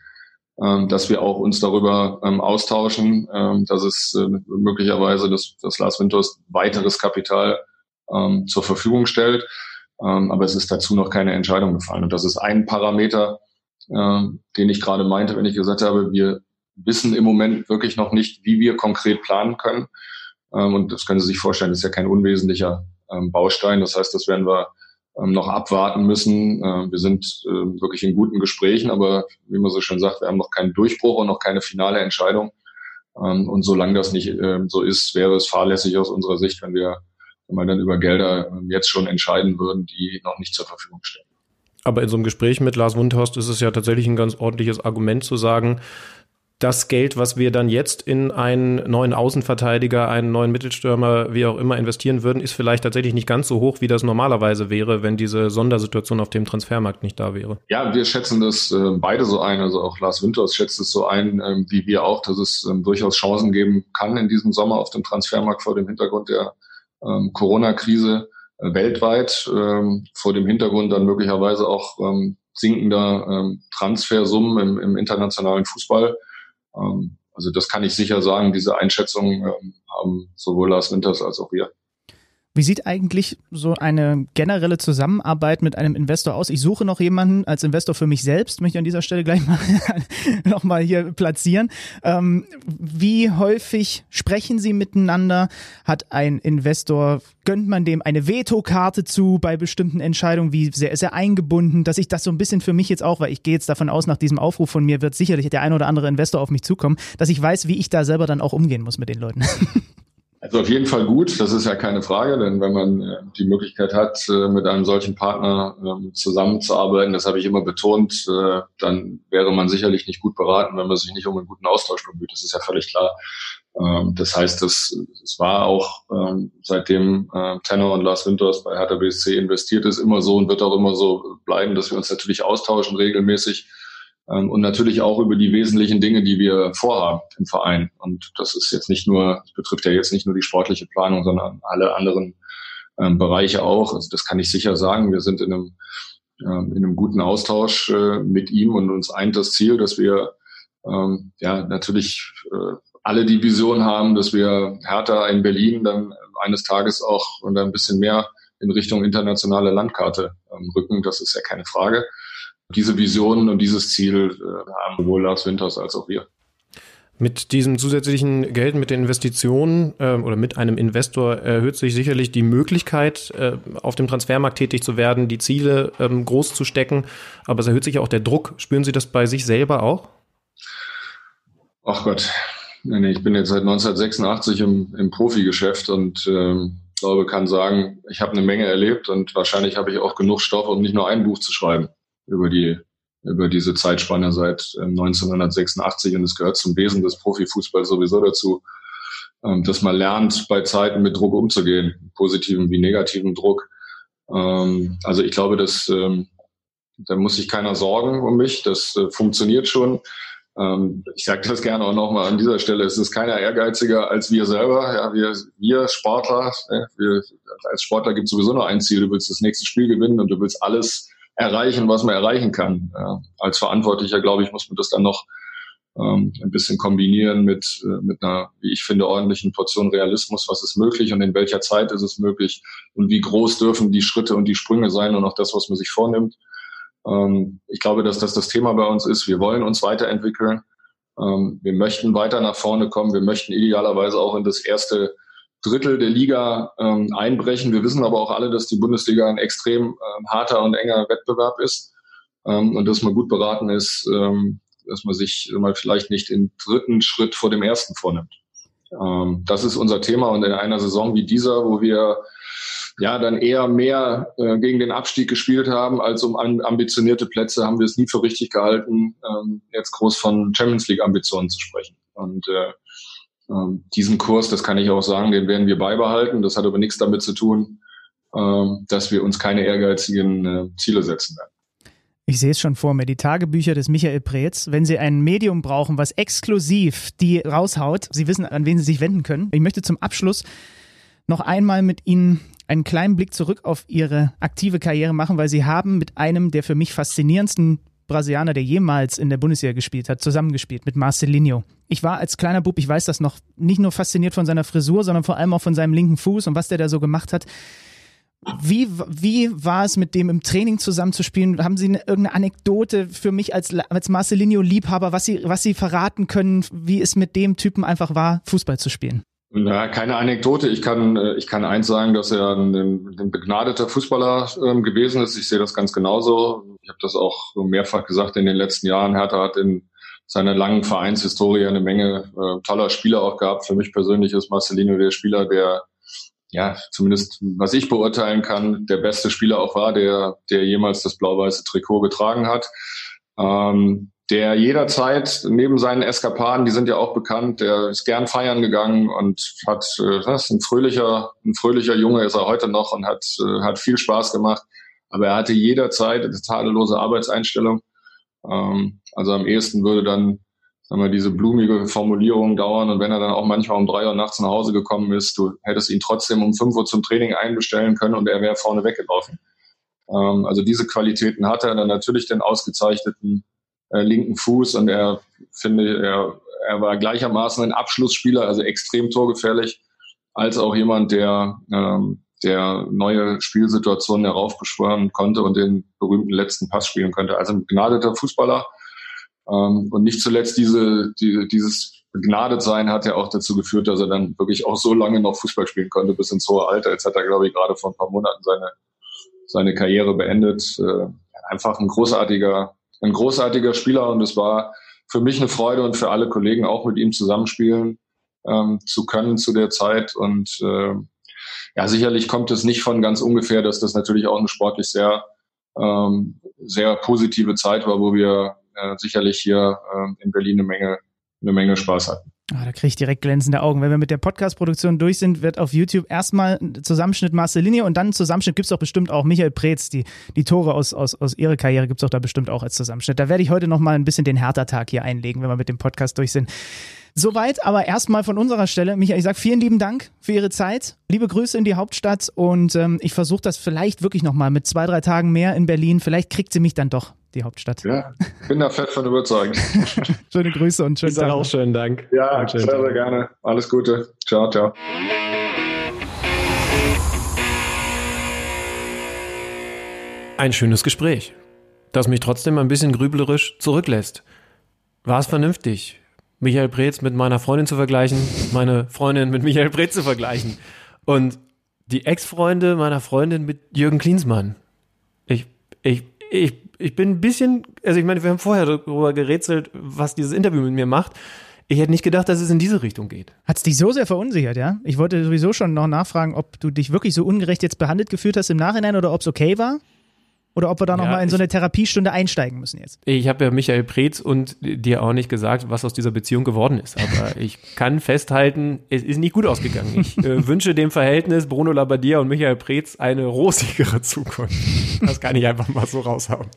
ähm, dass wir auch uns darüber ähm, austauschen, ähm, dass es äh, möglicherweise das, das Lars Winters weiteres Kapital ähm, zur Verfügung stellt. Ähm, aber es ist dazu noch keine Entscheidung gefallen. Und das ist ein Parameter, äh, den ich gerade meinte, wenn ich gesagt habe, wir wissen im Moment wirklich noch nicht, wie wir konkret planen können. Ähm, und das können Sie sich vorstellen, ist ja kein unwesentlicher ähm, Baustein. Das heißt, das werden wir ähm, noch abwarten müssen. Äh, wir sind äh, wirklich in guten Gesprächen, aber wie man so schön sagt, wir haben noch keinen Durchbruch und noch keine finale Entscheidung. Ähm, und solange das nicht äh, so ist, wäre es fahrlässig aus unserer Sicht, wenn wir, wir dann über Gelder äh, jetzt schon entscheiden würden, die noch nicht zur Verfügung stehen. Aber in so einem Gespräch mit Lars Wundhorst ist es ja tatsächlich ein ganz ordentliches Argument zu sagen, das Geld, was wir dann jetzt in einen neuen Außenverteidiger, einen neuen Mittelstürmer, wie auch immer investieren würden, ist vielleicht tatsächlich nicht ganz so hoch, wie das normalerweise wäre, wenn diese Sondersituation auf dem Transfermarkt nicht da wäre. Ja, wir schätzen das äh, beide so ein. Also auch Lars Winters schätzt es so ein, äh, wie wir auch, dass es äh, durchaus Chancen geben kann in diesem Sommer auf dem Transfermarkt vor dem Hintergrund der ähm, Corona-Krise weltweit, ähm, vor dem Hintergrund dann möglicherweise auch ähm, sinkender ähm, Transfersummen im, im internationalen Fußball. Ähm, also das kann ich sicher sagen, diese Einschätzung ähm, haben sowohl Lars Winters als auch wir. Wie sieht eigentlich so eine generelle Zusammenarbeit mit einem Investor aus? Ich suche noch jemanden als Investor für mich selbst, möchte ich an dieser Stelle gleich mal nochmal hier platzieren. Ähm, wie häufig sprechen Sie miteinander? Hat ein Investor, gönnt man dem eine Vetokarte zu bei bestimmten Entscheidungen? Wie sehr ist er eingebunden? Dass ich das so ein bisschen für mich jetzt auch, weil ich gehe jetzt davon aus, nach diesem Aufruf von mir wird sicherlich der ein oder andere Investor auf mich zukommen, dass ich weiß, wie ich da selber dann auch umgehen muss mit den Leuten. Also auf jeden Fall gut, das ist ja keine Frage, denn wenn man äh, die Möglichkeit hat, äh, mit einem solchen Partner ähm, zusammenzuarbeiten, das habe ich immer betont, äh, dann wäre man sicherlich nicht gut beraten, wenn man sich nicht um einen guten Austausch bemüht. Das ist ja völlig klar. Ähm, das heißt, das war auch ähm, seitdem Tenor und Lars Winters bei Hertha BSC investiert ist, immer so und wird auch immer so bleiben, dass wir uns natürlich austauschen regelmäßig und natürlich auch über die wesentlichen Dinge, die wir vorhaben im Verein. Und das ist jetzt nicht nur, betrifft ja jetzt nicht nur die sportliche Planung, sondern alle anderen ähm, Bereiche auch. Also das kann ich sicher sagen. Wir sind in einem, ähm, in einem guten Austausch äh, mit ihm und uns eint das Ziel, dass wir ähm, ja natürlich äh, alle die Vision haben, dass wir Hertha in Berlin dann eines Tages auch und ein bisschen mehr in Richtung internationale Landkarte ähm, rücken. Das ist ja keine Frage diese Vision und dieses Ziel äh, haben sowohl Lars Winters als auch wir. Mit diesem zusätzlichen Geld, mit den Investitionen äh, oder mit einem Investor erhöht sich sicherlich die Möglichkeit, äh, auf dem Transfermarkt tätig zu werden, die Ziele ähm, groß zu stecken. Aber es erhöht sich auch der Druck. Spüren Sie das bei sich selber auch? Ach Gott, nee, ich bin jetzt seit 1986 im, im Profigeschäft und ähm, glaube, kann sagen, ich habe eine Menge erlebt und wahrscheinlich habe ich auch genug Stoff, um nicht nur ein Buch zu schreiben über die über diese Zeitspanne seit 1986 ähm, und es gehört zum Wesen des Profifußballs sowieso dazu, ähm, dass man lernt, bei Zeiten mit Druck umzugehen, positiven wie negativen Druck. Ähm, also ich glaube, dass da muss sich keiner sorgen um mich. Das äh, funktioniert schon. Ich sage das gerne auch nochmal an dieser Stelle. Es ist keiner ehrgeiziger als wir selber. Ja, wir, wir Sportler, ne, wir, als Sportler gibt es sowieso nur ein Ziel. Du willst das nächste Spiel gewinnen und du willst alles erreichen, was man erreichen kann. Als Verantwortlicher, glaube ich, muss man das dann noch ähm, ein bisschen kombinieren mit, äh, mit einer, wie ich finde, ordentlichen Portion Realismus. Was ist möglich und in welcher Zeit ist es möglich und wie groß dürfen die Schritte und die Sprünge sein und auch das, was man sich vornimmt. Ähm, ich glaube, dass das das Thema bei uns ist. Wir wollen uns weiterentwickeln. Ähm, wir möchten weiter nach vorne kommen. Wir möchten idealerweise auch in das erste Drittel der Liga ähm, einbrechen. Wir wissen aber auch alle, dass die Bundesliga ein extrem ähm, harter und enger Wettbewerb ist ähm, und dass man gut beraten ist, ähm, dass man sich mal vielleicht nicht den dritten Schritt vor dem ersten vornimmt. Ähm, das ist unser Thema und in einer Saison wie dieser, wo wir ja dann eher mehr äh, gegen den Abstieg gespielt haben als um ambitionierte Plätze, haben wir es nie für richtig gehalten, ähm, jetzt groß von Champions League Ambitionen zu sprechen. Und äh, diesen Kurs, das kann ich auch sagen, den werden wir beibehalten. Das hat aber nichts damit zu tun, ähm, dass wir uns keine ehrgeizigen äh, Ziele setzen werden. Ich sehe es schon vor mir, die Tagebücher des Michael Preetz. Wenn Sie ein Medium brauchen, was exklusiv die raushaut, Sie wissen, an wen Sie sich wenden können. Ich möchte zum Abschluss noch einmal mit Ihnen einen kleinen Blick zurück auf Ihre aktive Karriere machen, weil Sie haben mit einem der für mich faszinierendsten Brasilianer, der jemals in der Bundesliga gespielt hat, zusammengespielt mit Marcelinho. Ich war als kleiner Bub, ich weiß das noch, nicht nur fasziniert von seiner Frisur, sondern vor allem auch von seinem linken Fuß und was der da so gemacht hat. Wie, wie war es mit dem im Training zusammenzuspielen? Haben Sie eine, irgendeine Anekdote für mich als, als Marcelinho-Liebhaber, was Sie, was Sie verraten können, wie es mit dem Typen einfach war, Fußball zu spielen? Na, keine Anekdote. Ich kann, äh, ich kann eins sagen, dass er ein, ein begnadeter Fußballer ähm, gewesen ist. Ich sehe das ganz genauso. Ich habe das auch mehrfach gesagt in den letzten Jahren. Hertha hat in seiner langen Vereinshistorie eine Menge äh, toller Spieler auch gehabt. Für mich persönlich ist Marcelino der Spieler, der ja, zumindest was ich beurteilen kann, der beste Spieler auch war, der, der jemals das blau-weiße Trikot getragen hat. Ähm, der jederzeit neben seinen Eskapaden, die sind ja auch bekannt, der ist gern feiern gegangen und hat, äh, was, ein fröhlicher, ein fröhlicher Junge ist er heute noch und hat, äh, hat viel Spaß gemacht. Aber er hatte jederzeit eine tadellose Arbeitseinstellung. Ähm, also am ehesten würde dann, sagen wir, diese blumige Formulierung dauern und wenn er dann auch manchmal um drei Uhr nachts nach Hause gekommen ist, du hättest ihn trotzdem um fünf Uhr zum Training einbestellen können und er wäre vorne weggelaufen. Ähm, also diese Qualitäten hat er dann natürlich den ausgezeichneten äh, linken Fuß und er finde, er, er war gleichermaßen ein Abschlussspieler, also extrem torgefährlich, als auch jemand, der, ähm, der neue Spielsituationen heraufbeschwören konnte und den berühmten letzten Pass spielen könnte. Also ein begnadeter Fußballer. Ähm, und nicht zuletzt diese, die, dieses Begnadetsein hat ja auch dazu geführt, dass er dann wirklich auch so lange noch Fußball spielen konnte, bis ins hohe Alter. Jetzt hat er, glaube ich, gerade vor ein paar Monaten seine, seine Karriere beendet. Äh, einfach ein großartiger, ein großartiger Spieler und es war für mich eine Freude und für alle Kollegen auch mit ihm zusammenspielen ähm, zu können zu der Zeit. Und äh, ja, sicherlich kommt es nicht von ganz ungefähr, dass das natürlich auch eine sportlich sehr, ähm, sehr positive Zeit war, wo wir äh, sicherlich hier äh, in Berlin eine Menge, eine Menge Spaß hatten. Ah, da kriege ich direkt glänzende Augen. Wenn wir mit der Podcast-Produktion durch sind, wird auf YouTube erstmal ein Zusammenschnitt Marcelinho und dann Zusammenschnitt gibt es doch bestimmt auch Michael Preetz. Die, die Tore aus, aus, aus ihrer Karriere gibt es doch da bestimmt auch als Zusammenschnitt. Da werde ich heute nochmal ein bisschen den Hertha-Tag hier einlegen, wenn wir mit dem Podcast durch sind. Soweit, aber erstmal von unserer Stelle. Michael, ich sage vielen lieben Dank für Ihre Zeit. Liebe Grüße in die Hauptstadt und ähm, ich versuche das vielleicht wirklich nochmal mit zwei, drei Tagen mehr in Berlin. Vielleicht kriegt sie mich dann doch die Hauptstadt. Ja, bin da fett von überzeugt. Schöne Grüße und schönen Tag. auch schönen Dank. Ja, schönen sehr, sehr gerne. Alles Gute. Ciao, ciao. Ein schönes Gespräch, das mich trotzdem ein bisschen grüblerisch zurücklässt. War es vernünftig, Michael Preetz mit meiner Freundin zu vergleichen, meine Freundin mit Michael Preetz zu vergleichen und die Ex-Freunde meiner Freundin mit Jürgen Klinsmann? Ich, ich, ich ich bin ein bisschen, also ich meine, wir haben vorher darüber gerätselt, was dieses Interview mit mir macht. Ich hätte nicht gedacht, dass es in diese Richtung geht. Hat es dich so sehr verunsichert, ja? Ich wollte sowieso schon noch nachfragen, ob du dich wirklich so ungerecht jetzt behandelt gefühlt hast im Nachhinein oder ob es okay war. Oder ob wir da nochmal ja, in so eine Therapiestunde einsteigen müssen jetzt. Ich habe ja Michael Preetz und dir auch nicht gesagt, was aus dieser Beziehung geworden ist. Aber ich kann festhalten, es ist nicht gut ausgegangen. Ich äh, wünsche dem Verhältnis Bruno Labbadia und Michael Preetz eine rosigere Zukunft. Das kann ich einfach mal so raushauen.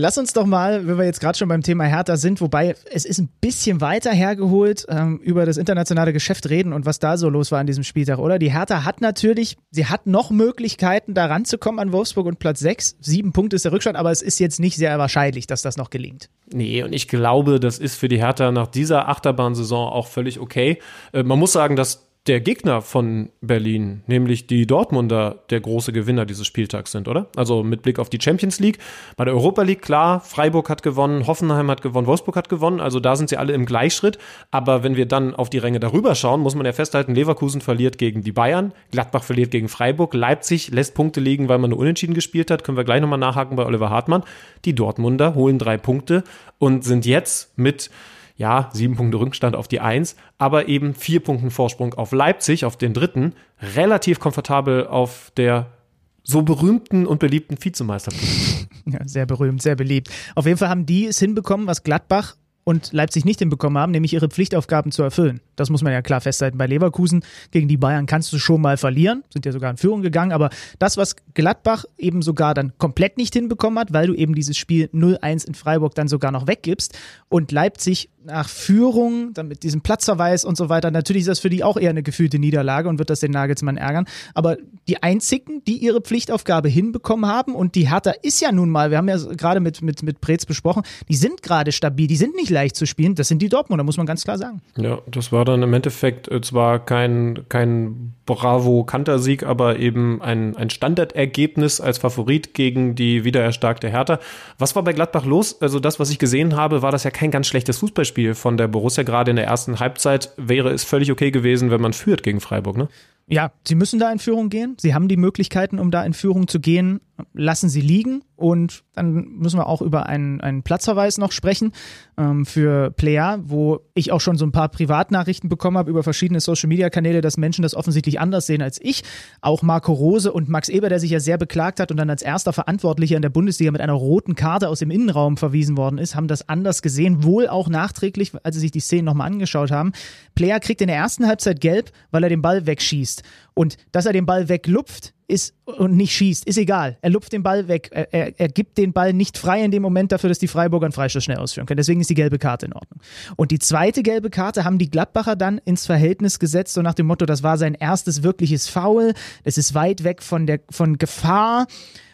Lass uns doch mal, wenn wir jetzt gerade schon beim Thema Hertha sind, wobei es ist ein bisschen weiter hergeholt, ähm, über das internationale Geschäft reden und was da so los war an diesem Spieltag, oder? Die Hertha hat natürlich, sie hat noch Möglichkeiten, da ranzukommen an Wolfsburg und Platz 6. Sieben Punkte ist der Rückstand, aber es ist jetzt nicht sehr wahrscheinlich, dass das noch gelingt. Nee, und ich glaube, das ist für die Hertha nach dieser Achterbahnsaison auch völlig okay. Äh, man muss sagen, dass der Gegner von Berlin, nämlich die Dortmunder, der große Gewinner dieses Spieltags sind, oder? Also mit Blick auf die Champions League. Bei der Europa League, klar, Freiburg hat gewonnen, Hoffenheim hat gewonnen, Wolfsburg hat gewonnen. Also da sind sie alle im Gleichschritt. Aber wenn wir dann auf die Ränge darüber schauen, muss man ja festhalten, Leverkusen verliert gegen die Bayern, Gladbach verliert gegen Freiburg, Leipzig lässt Punkte liegen, weil man nur unentschieden gespielt hat. Können wir gleich nochmal nachhaken bei Oliver Hartmann. Die Dortmunder holen drei Punkte und sind jetzt mit ja, sieben Punkte Rückstand auf die Eins, aber eben vier Punkten Vorsprung auf Leipzig, auf den dritten, relativ komfortabel auf der so berühmten und beliebten Vizemeisterposition. Ja, sehr berühmt, sehr beliebt. Auf jeden Fall haben die es hinbekommen, was Gladbach und Leipzig nicht hinbekommen haben, nämlich ihre Pflichtaufgaben zu erfüllen. Das muss man ja klar festhalten. Bei Leverkusen gegen die Bayern kannst du schon mal verlieren, sind ja sogar in Führung gegangen, aber das, was Gladbach eben sogar dann komplett nicht hinbekommen hat, weil du eben dieses Spiel 0-1 in Freiburg dann sogar noch weggibst und Leipzig nach Führung, dann mit diesem Platzverweis und so weiter, natürlich ist das für die auch eher eine gefühlte Niederlage und wird das den Nagelsmann ärgern. Aber die einzigen, die ihre Pflichtaufgabe hinbekommen haben und die Hertha ist ja nun mal, wir haben ja gerade mit, mit, mit Preetz besprochen, die sind gerade stabil, die sind nicht leicht zu spielen, das sind die Dortmunder, muss man ganz klar sagen. Ja, das war dann im Endeffekt äh, zwar kein, kein Bravo-Kantersieg, aber eben ein, ein Standardergebnis als Favorit gegen die wiedererstarkte Hertha. Was war bei Gladbach los? Also das, was ich gesehen habe, war das ja kein ganz schlechtes Fußballspiel von der Borussia. Gerade in der ersten Halbzeit wäre es völlig okay gewesen, wenn man führt gegen Freiburg, ne? Ja, sie müssen da in Führung gehen. Sie haben die Möglichkeiten, um da in Führung zu gehen. Lassen sie liegen. Und dann müssen wir auch über einen, einen Platzverweis noch sprechen ähm, für Player, wo ich auch schon so ein paar Privatnachrichten bekommen habe über verschiedene Social-Media-Kanäle, dass Menschen das offensichtlich anders sehen als ich. Auch Marco Rose und Max Eber, der sich ja sehr beklagt hat und dann als erster Verantwortlicher in der Bundesliga mit einer roten Karte aus dem Innenraum verwiesen worden ist, haben das anders gesehen. Wohl auch nachträglich, als sie sich die Szenen nochmal angeschaut haben. Player kriegt in der ersten Halbzeit gelb, weil er den Ball wegschießt. Und dass er den Ball weglupft ist, und nicht schießt, ist egal. Er lupft den Ball weg. Er, er, er, gibt den Ball nicht frei in dem Moment dafür, dass die Freiburger einen Freistoß schnell ausführen können. Deswegen ist die gelbe Karte in Ordnung. Und die zweite gelbe Karte haben die Gladbacher dann ins Verhältnis gesetzt, so nach dem Motto, das war sein erstes wirkliches Foul. Es ist weit weg von der von Gefahr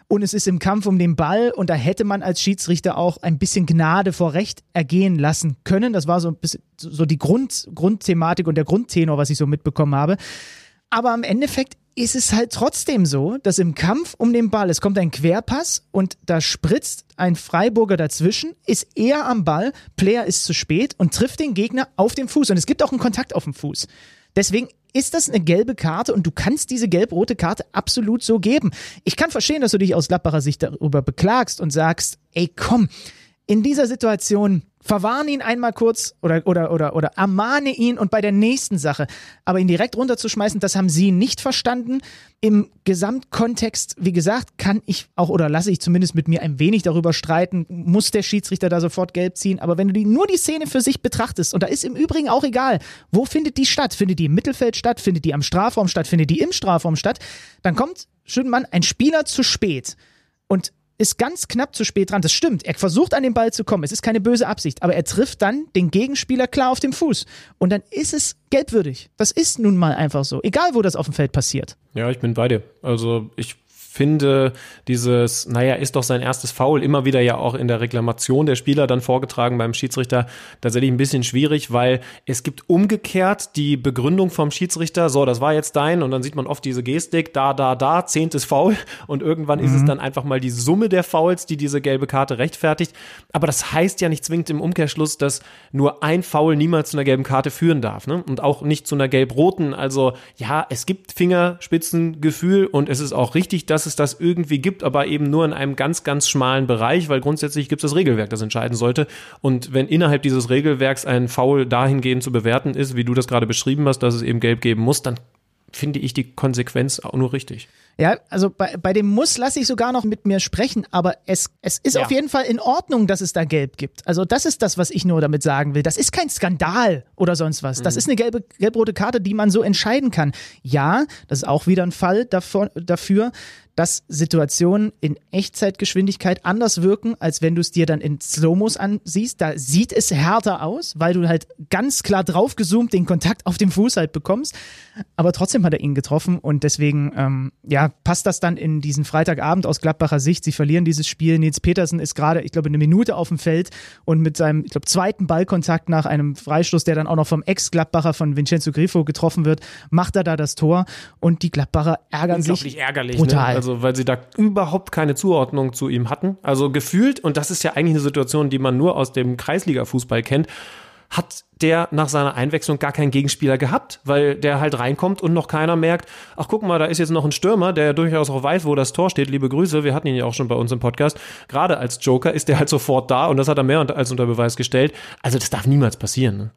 und es ist im Kampf um den Ball und da hätte man als Schiedsrichter auch ein bisschen Gnade vor Recht ergehen lassen können. Das war so ein bisschen so die Grund, Grundthematik und der Grundtenor, was ich so mitbekommen habe. Aber im Endeffekt ist es halt trotzdem so, dass im Kampf um den Ball, es kommt ein Querpass und da spritzt ein Freiburger dazwischen, ist eher am Ball, Player ist zu spät und trifft den Gegner auf dem Fuß. Und es gibt auch einen Kontakt auf dem Fuß. Deswegen ist das eine gelbe Karte und du kannst diese gelb-rote Karte absolut so geben. Ich kann verstehen, dass du dich aus Gladbacher Sicht darüber beklagst und sagst, ey komm, in dieser Situation verwarne ihn einmal kurz oder, oder, oder, oder ermahne ihn und bei der nächsten Sache. Aber ihn direkt runterzuschmeißen, das haben sie nicht verstanden. Im Gesamtkontext, wie gesagt, kann ich auch oder lasse ich zumindest mit mir ein wenig darüber streiten, muss der Schiedsrichter da sofort gelb ziehen. Aber wenn du die, nur die Szene für sich betrachtest, und da ist im Übrigen auch egal, wo findet die statt? Findet die im Mittelfeld statt? Findet die am Strafraum statt? Findet die im Strafraum statt? Dann kommt, Schüttenmann, ein Spieler zu spät. Und ist ganz knapp zu spät dran. Das stimmt. Er versucht an den Ball zu kommen. Es ist keine böse Absicht. Aber er trifft dann den Gegenspieler klar auf dem Fuß. Und dann ist es gelbwürdig. Das ist nun mal einfach so. Egal, wo das auf dem Feld passiert. Ja, ich bin bei dir. Also ich finde dieses, naja, ist doch sein erstes Foul, immer wieder ja auch in der Reklamation der Spieler dann vorgetragen beim Schiedsrichter, tatsächlich ein bisschen schwierig, weil es gibt umgekehrt die Begründung vom Schiedsrichter, so, das war jetzt dein, und dann sieht man oft diese Gestik, da, da, da, zehntes Foul, und irgendwann mhm. ist es mhm. dann einfach mal die Summe der Fouls, die diese gelbe Karte rechtfertigt. Aber das heißt ja nicht zwingend im Umkehrschluss, dass nur ein Foul niemals zu einer gelben Karte führen darf, ne? Und auch nicht zu einer gelb-roten. Also, ja, es gibt Fingerspitzengefühl und es ist auch richtig, dass dass es das irgendwie gibt, aber eben nur in einem ganz, ganz schmalen Bereich, weil grundsätzlich gibt es das Regelwerk, das entscheiden sollte. Und wenn innerhalb dieses Regelwerks ein Foul dahingehend zu bewerten ist, wie du das gerade beschrieben hast, dass es eben gelb geben muss, dann finde ich die Konsequenz auch nur richtig. Ja, also bei, bei dem Muss lasse ich sogar noch mit mir sprechen, aber es, es ist ja. auf jeden Fall in Ordnung, dass es da Gelb gibt. Also das ist das, was ich nur damit sagen will. Das ist kein Skandal oder sonst was. Das mhm. ist eine gelbe, gelb-rote Karte, die man so entscheiden kann. Ja, das ist auch wieder ein Fall davor, dafür, dass Situationen in Echtzeitgeschwindigkeit anders wirken, als wenn du es dir dann in Slowmos ansiehst. Da sieht es härter aus, weil du halt ganz klar draufgezoomt den Kontakt auf dem Fuß halt bekommst. Aber trotzdem hat er ihn getroffen und deswegen, ähm, ja, passt das dann in diesen Freitagabend aus Gladbacher Sicht. Sie verlieren dieses Spiel. Nils Petersen ist gerade, ich glaube, eine Minute auf dem Feld und mit seinem, ich glaube, zweiten Ballkontakt nach einem Freistoß, der dann auch noch vom Ex-Gladbacher von Vincenzo Grifo getroffen wird, macht er da das Tor und die Gladbacher ärgern sich ärgerlich, ne? brutal. Ne? Also, weil sie da überhaupt keine Zuordnung zu ihm hatten. Also gefühlt, und das ist ja eigentlich eine Situation, die man nur aus dem Kreisliga-Fußball kennt, hat der nach seiner Einwechslung gar keinen Gegenspieler gehabt, weil der halt reinkommt und noch keiner merkt, ach guck mal, da ist jetzt noch ein Stürmer, der durchaus auch weiß, wo das Tor steht. Liebe Grüße, wir hatten ihn ja auch schon bei uns im Podcast. Gerade als Joker ist der halt sofort da und das hat er mehr als unter Beweis gestellt. Also das darf niemals passieren. Ne?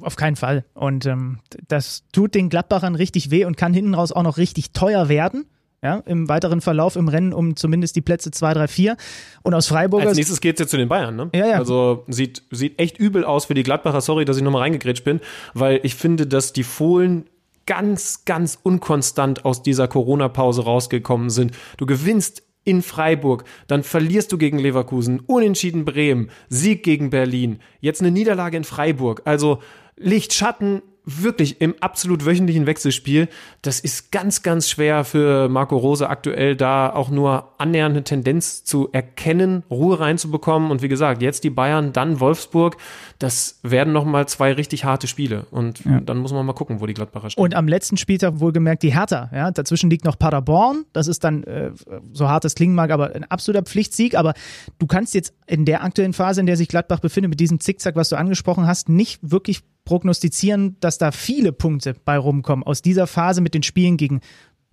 Auf keinen Fall. Und ähm, das tut den Gladbachern richtig weh und kann hinten raus auch noch richtig teuer werden ja, im weiteren Verlauf im Rennen um zumindest die Plätze 2, 3, 4. Und aus Freiburg. Als nächstes geht es jetzt zu den Bayern, ne? Ja, ja. Also sieht, sieht echt übel aus für die Gladbacher. Sorry, dass ich nochmal reingegrätscht bin, weil ich finde, dass die Fohlen ganz, ganz unkonstant aus dieser Corona-Pause rausgekommen sind. Du gewinnst in Freiburg, dann verlierst du gegen Leverkusen, unentschieden Bremen, Sieg gegen Berlin, jetzt eine Niederlage in Freiburg. Also Licht, Schatten, wirklich im absolut wöchentlichen Wechselspiel. Das ist ganz, ganz schwer für Marco Rose aktuell da auch nur annähernd eine Tendenz zu erkennen, Ruhe reinzubekommen. Und wie gesagt, jetzt die Bayern, dann Wolfsburg. Das werden nochmal zwei richtig harte Spiele. Und ja. dann muss man mal gucken, wo die Gladbacher stehen. Und am letzten Spieltag wohlgemerkt die Hertha. Ja? Dazwischen liegt noch Paderborn. Das ist dann, äh, so hart es klingen mag, aber ein absoluter Pflichtsieg. Aber du kannst jetzt in der aktuellen Phase, in der sich Gladbach befindet, mit diesem Zickzack, was du angesprochen hast, nicht wirklich prognostizieren, dass da viele Punkte bei rumkommen aus dieser Phase mit den Spielen gegen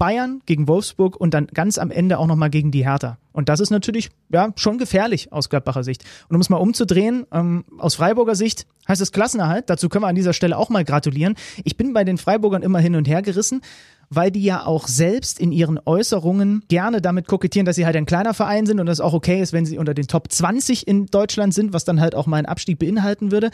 Bayern, gegen Wolfsburg und dann ganz am Ende auch nochmal gegen die Hertha. Und das ist natürlich ja schon gefährlich aus Gladbacher Sicht. Und um es mal umzudrehen, ähm, aus Freiburger Sicht heißt es Klassenerhalt. Dazu können wir an dieser Stelle auch mal gratulieren. Ich bin bei den Freiburgern immer hin und her gerissen, weil die ja auch selbst in ihren Äußerungen gerne damit kokettieren, dass sie halt ein kleiner Verein sind und das auch okay ist, wenn sie unter den Top 20 in Deutschland sind, was dann halt auch mal einen Abstieg beinhalten würde.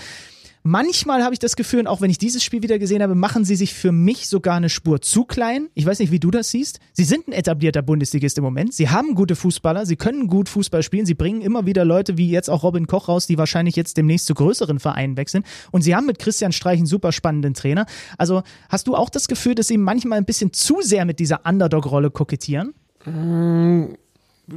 Manchmal habe ich das Gefühl, und auch wenn ich dieses Spiel wieder gesehen habe, machen sie sich für mich sogar eine Spur zu klein. Ich weiß nicht, wie du das siehst. Sie sind ein etablierter Bundesligist im Moment. Sie haben gute Fußballer, sie können gut Fußball spielen, sie bringen immer wieder Leute wie jetzt auch Robin Koch raus, die wahrscheinlich jetzt demnächst zu größeren Vereinen wechseln. Und sie haben mit Christian Streich einen super spannenden Trainer. Also hast du auch das Gefühl, dass sie manchmal ein bisschen zu sehr mit dieser Underdog-Rolle kokettieren? Mmh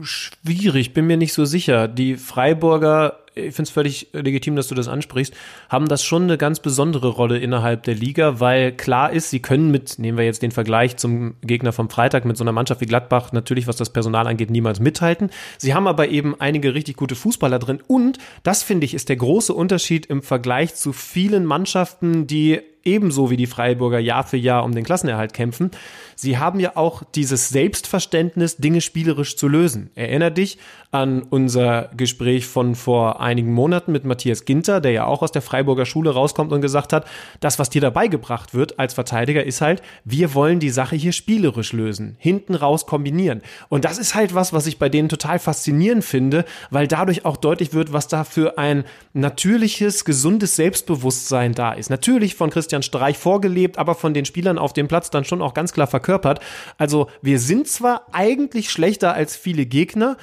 schwierig, bin mir nicht so sicher. Die Freiburger ich finde es völlig legitim, dass du das ansprichst, haben das schon eine ganz besondere Rolle innerhalb der Liga, weil klar ist, sie können mit, nehmen wir jetzt den Vergleich zum Gegner vom Freitag, mit so einer Mannschaft wie Gladbach natürlich, was das Personal angeht, niemals mithalten. Sie haben aber eben einige richtig gute Fußballer drin und das finde ich ist der große Unterschied im Vergleich zu vielen Mannschaften, die ebenso wie die Freiburger Jahr für Jahr um den Klassenerhalt kämpfen. Sie haben ja auch dieses Selbstverständnis, Dinge spielerisch zu lösen. Erinner dich an unser Gespräch von vor einigen Monaten mit Matthias Ginter, der ja auch aus der Freiburger Schule rauskommt und gesagt hat, das, was dir dabei gebracht wird als Verteidiger, ist halt, wir wollen die Sache hier spielerisch lösen, hinten raus kombinieren. Und das ist halt was, was ich bei denen total faszinierend finde, weil dadurch auch deutlich wird, was da für ein natürliches, gesundes Selbstbewusstsein da ist. Natürlich von Christian Streich vorgelebt, aber von den Spielern auf dem Platz dann schon auch ganz klar verkörpert. Also wir sind zwar eigentlich schlechter als viele Gegner,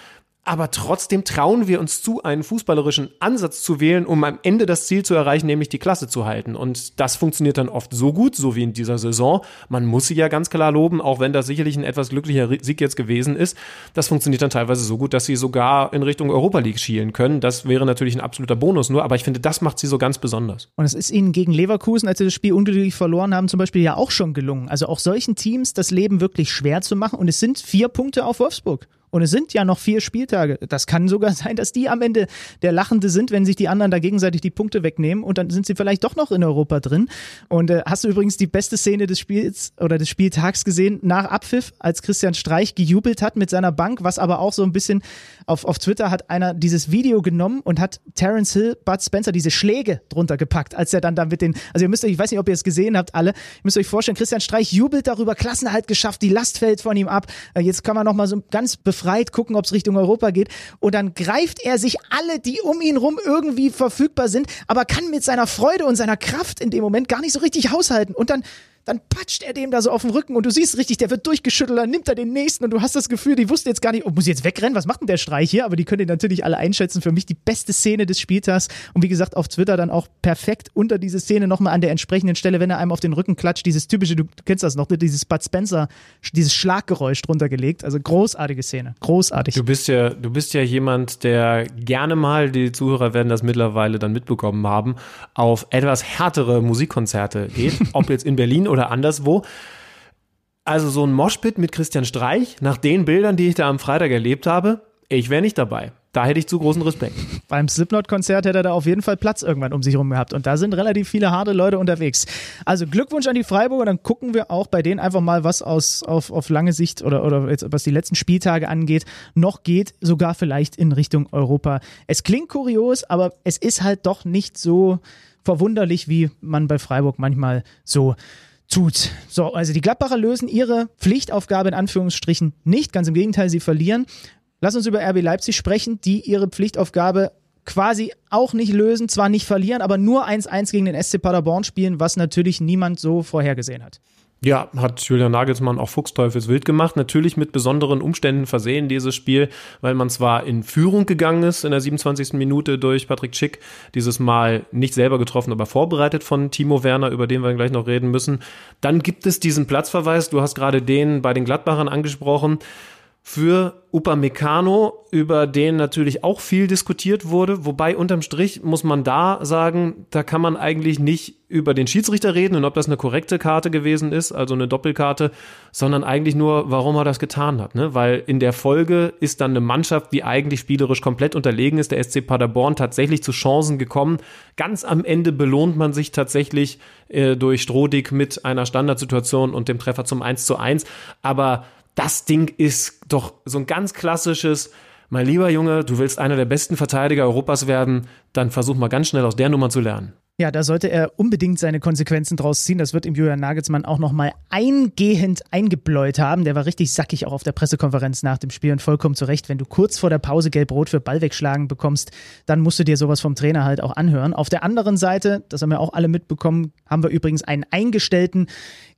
aber trotzdem trauen wir uns zu, einen fußballerischen Ansatz zu wählen, um am Ende das Ziel zu erreichen, nämlich die Klasse zu halten. Und das funktioniert dann oft so gut, so wie in dieser Saison. Man muss sie ja ganz klar loben, auch wenn das sicherlich ein etwas glücklicher Sieg jetzt gewesen ist. Das funktioniert dann teilweise so gut, dass sie sogar in Richtung Europa League schielen können. Das wäre natürlich ein absoluter Bonus nur, aber ich finde, das macht sie so ganz besonders. Und es ist ihnen gegen Leverkusen, als sie das Spiel unglücklich verloren haben, zum Beispiel ja auch schon gelungen. Also auch solchen Teams das Leben wirklich schwer zu machen. Und es sind vier Punkte auf Wolfsburg. Und es sind ja noch vier Spieltage. Das kann sogar sein, dass die am Ende der Lachende sind, wenn sich die anderen da gegenseitig die Punkte wegnehmen und dann sind sie vielleicht doch noch in Europa drin. Und äh, hast du übrigens die beste Szene des Spiels oder des Spieltags gesehen nach Abpfiff, als Christian Streich gejubelt hat mit seiner Bank, was aber auch so ein bisschen auf, auf Twitter hat einer dieses Video genommen und hat Terence Hill, Bud Spencer diese Schläge drunter gepackt, als er dann da mit den, also ihr müsst euch, ich weiß nicht, ob ihr es gesehen habt, alle, ihr müsst euch vorstellen, Christian Streich jubelt darüber, Klassenhalt geschafft, die Last fällt von ihm ab. Äh, jetzt kann man nochmal so ganz befreit gucken, ob es Richtung Europa geht. Und dann greift er sich alle, die um ihn rum irgendwie verfügbar sind, aber kann mit seiner Freude und seiner Kraft in dem Moment gar nicht so richtig haushalten. Und dann dann patscht er dem da so auf den Rücken und du siehst richtig, der wird durchgeschüttelt, dann nimmt er den nächsten und du hast das Gefühl, die wussten jetzt gar nicht, oh, muss ich jetzt wegrennen, was macht denn der Streich hier? Aber die können den natürlich alle einschätzen. Für mich die beste Szene des Spieltags und wie gesagt auf Twitter dann auch perfekt unter diese Szene nochmal an der entsprechenden Stelle, wenn er einem auf den Rücken klatscht, dieses typische, du kennst das noch, dieses Bud Spencer, dieses Schlaggeräusch drunter gelegt. Also großartige Szene, großartig. Du bist ja, du bist ja jemand, der gerne mal, die Zuhörer werden das mittlerweile dann mitbekommen haben, auf etwas härtere Musikkonzerte geht, ob jetzt in Berlin oder anderswo. Also so ein Moshpit mit Christian Streich, nach den Bildern, die ich da am Freitag erlebt habe, ich wäre nicht dabei. Da hätte ich zu großen Respekt. Beim Slipknot-Konzert hätte er da auf jeden Fall Platz irgendwann um sich herum gehabt. Und da sind relativ viele harte Leute unterwegs. Also Glückwunsch an die Freiburger. Dann gucken wir auch bei denen einfach mal, was aus, auf, auf lange Sicht oder, oder jetzt, was die letzten Spieltage angeht, noch geht. Sogar vielleicht in Richtung Europa. Es klingt kurios, aber es ist halt doch nicht so verwunderlich, wie man bei Freiburg manchmal so tut. So, also die Gladbacher lösen ihre Pflichtaufgabe in Anführungsstrichen nicht. Ganz im Gegenteil, sie verlieren. Lass uns über RB Leipzig sprechen, die ihre Pflichtaufgabe quasi auch nicht lösen, zwar nicht verlieren, aber nur 1-1 gegen den SC Paderborn spielen, was natürlich niemand so vorhergesehen hat. Ja, hat Julian Nagelsmann auch Fuchsteufelswild gemacht. Natürlich mit besonderen Umständen versehen, dieses Spiel, weil man zwar in Führung gegangen ist in der 27. Minute durch Patrick Schick, dieses Mal nicht selber getroffen, aber vorbereitet von Timo Werner, über den wir gleich noch reden müssen. Dann gibt es diesen Platzverweis, du hast gerade den bei den Gladbachern angesprochen für Upamecano, über den natürlich auch viel diskutiert wurde, wobei unterm Strich muss man da sagen, da kann man eigentlich nicht über den Schiedsrichter reden und ob das eine korrekte Karte gewesen ist, also eine Doppelkarte, sondern eigentlich nur, warum er das getan hat, ne? Weil in der Folge ist dann eine Mannschaft, die eigentlich spielerisch komplett unterlegen ist, der SC Paderborn tatsächlich zu Chancen gekommen. Ganz am Ende belohnt man sich tatsächlich äh, durch Strohdick mit einer Standardsituation und dem Treffer zum 1 zu 1, aber das Ding ist doch so ein ganz klassisches, mein lieber Junge, du willst einer der besten Verteidiger Europas werden, dann versuch mal ganz schnell aus der Nummer zu lernen. Ja, da sollte er unbedingt seine Konsequenzen draus ziehen. Das wird ihm Julian Nagelsmann auch nochmal eingehend eingebläut haben. Der war richtig sackig auch auf der Pressekonferenz nach dem Spiel und vollkommen zu Recht. Wenn du kurz vor der Pause gelb-rot für Ball wegschlagen bekommst, dann musst du dir sowas vom Trainer halt auch anhören. Auf der anderen Seite, das haben wir auch alle mitbekommen, haben wir übrigens einen eingestellten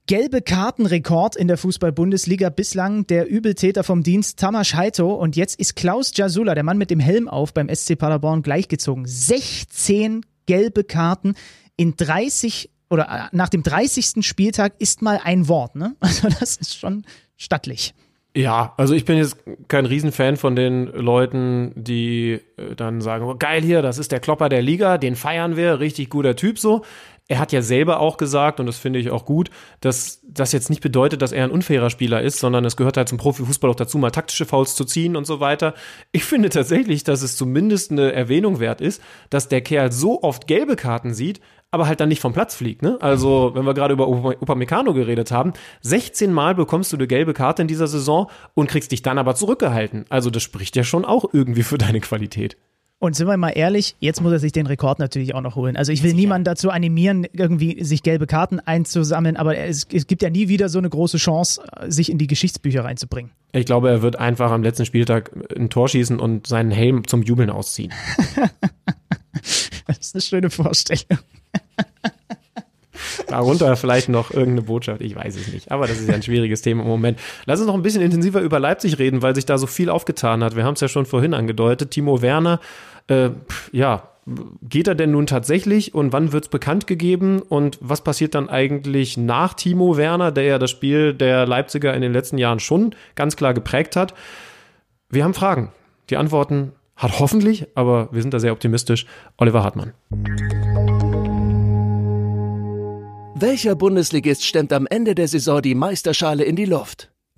gelbe Kartenrekord in der Fußball-Bundesliga bislang der Übeltäter vom Dienst Tamas Heito und jetzt ist Klaus Jasula, der Mann mit dem Helm auf beim SC Paderborn gleichgezogen. 16 gelbe Karten in 30 oder äh, nach dem 30. Spieltag ist mal ein Wort, ne? Also das ist schon stattlich. Ja, also ich bin jetzt kein Riesenfan von den Leuten, die äh, dann sagen, oh, geil hier, das ist der Klopper der Liga, den feiern wir, richtig guter Typ so er hat ja selber auch gesagt, und das finde ich auch gut, dass das jetzt nicht bedeutet, dass er ein unfairer Spieler ist, sondern es gehört halt zum Profifußball auch dazu, mal taktische Fouls zu ziehen und so weiter. Ich finde tatsächlich, dass es zumindest eine Erwähnung wert ist, dass der Kerl so oft gelbe Karten sieht, aber halt dann nicht vom Platz fliegt. Ne? Also, wenn wir gerade über Upamecano geredet haben, 16 Mal bekommst du eine gelbe Karte in dieser Saison und kriegst dich dann aber zurückgehalten. Also, das spricht ja schon auch irgendwie für deine Qualität. Und sind wir mal ehrlich, jetzt muss er sich den Rekord natürlich auch noch holen. Also ich will niemanden dazu animieren, irgendwie sich gelbe Karten einzusammeln, aber es, es, gibt ja nie wieder so eine große Chance, sich in die Geschichtsbücher reinzubringen. Ich glaube, er wird einfach am letzten Spieltag ein Tor schießen und seinen Helm zum Jubeln ausziehen. das ist eine schöne Vorstellung. Darunter vielleicht noch irgendeine Botschaft, ich weiß es nicht. Aber das ist ja ein schwieriges Thema im Moment. Lass uns noch ein bisschen intensiver über Leipzig reden, weil sich da so viel aufgetan hat. Wir haben es ja schon vorhin angedeutet. Timo Werner, äh, ja, geht er denn nun tatsächlich und wann wird es bekannt gegeben und was passiert dann eigentlich nach Timo Werner, der ja das Spiel der Leipziger in den letzten Jahren schon ganz klar geprägt hat? Wir haben Fragen. Die Antworten hat hoffentlich, aber wir sind da sehr optimistisch, Oliver Hartmann. Welcher Bundesligist stemmt am Ende der Saison die Meisterschale in die Luft?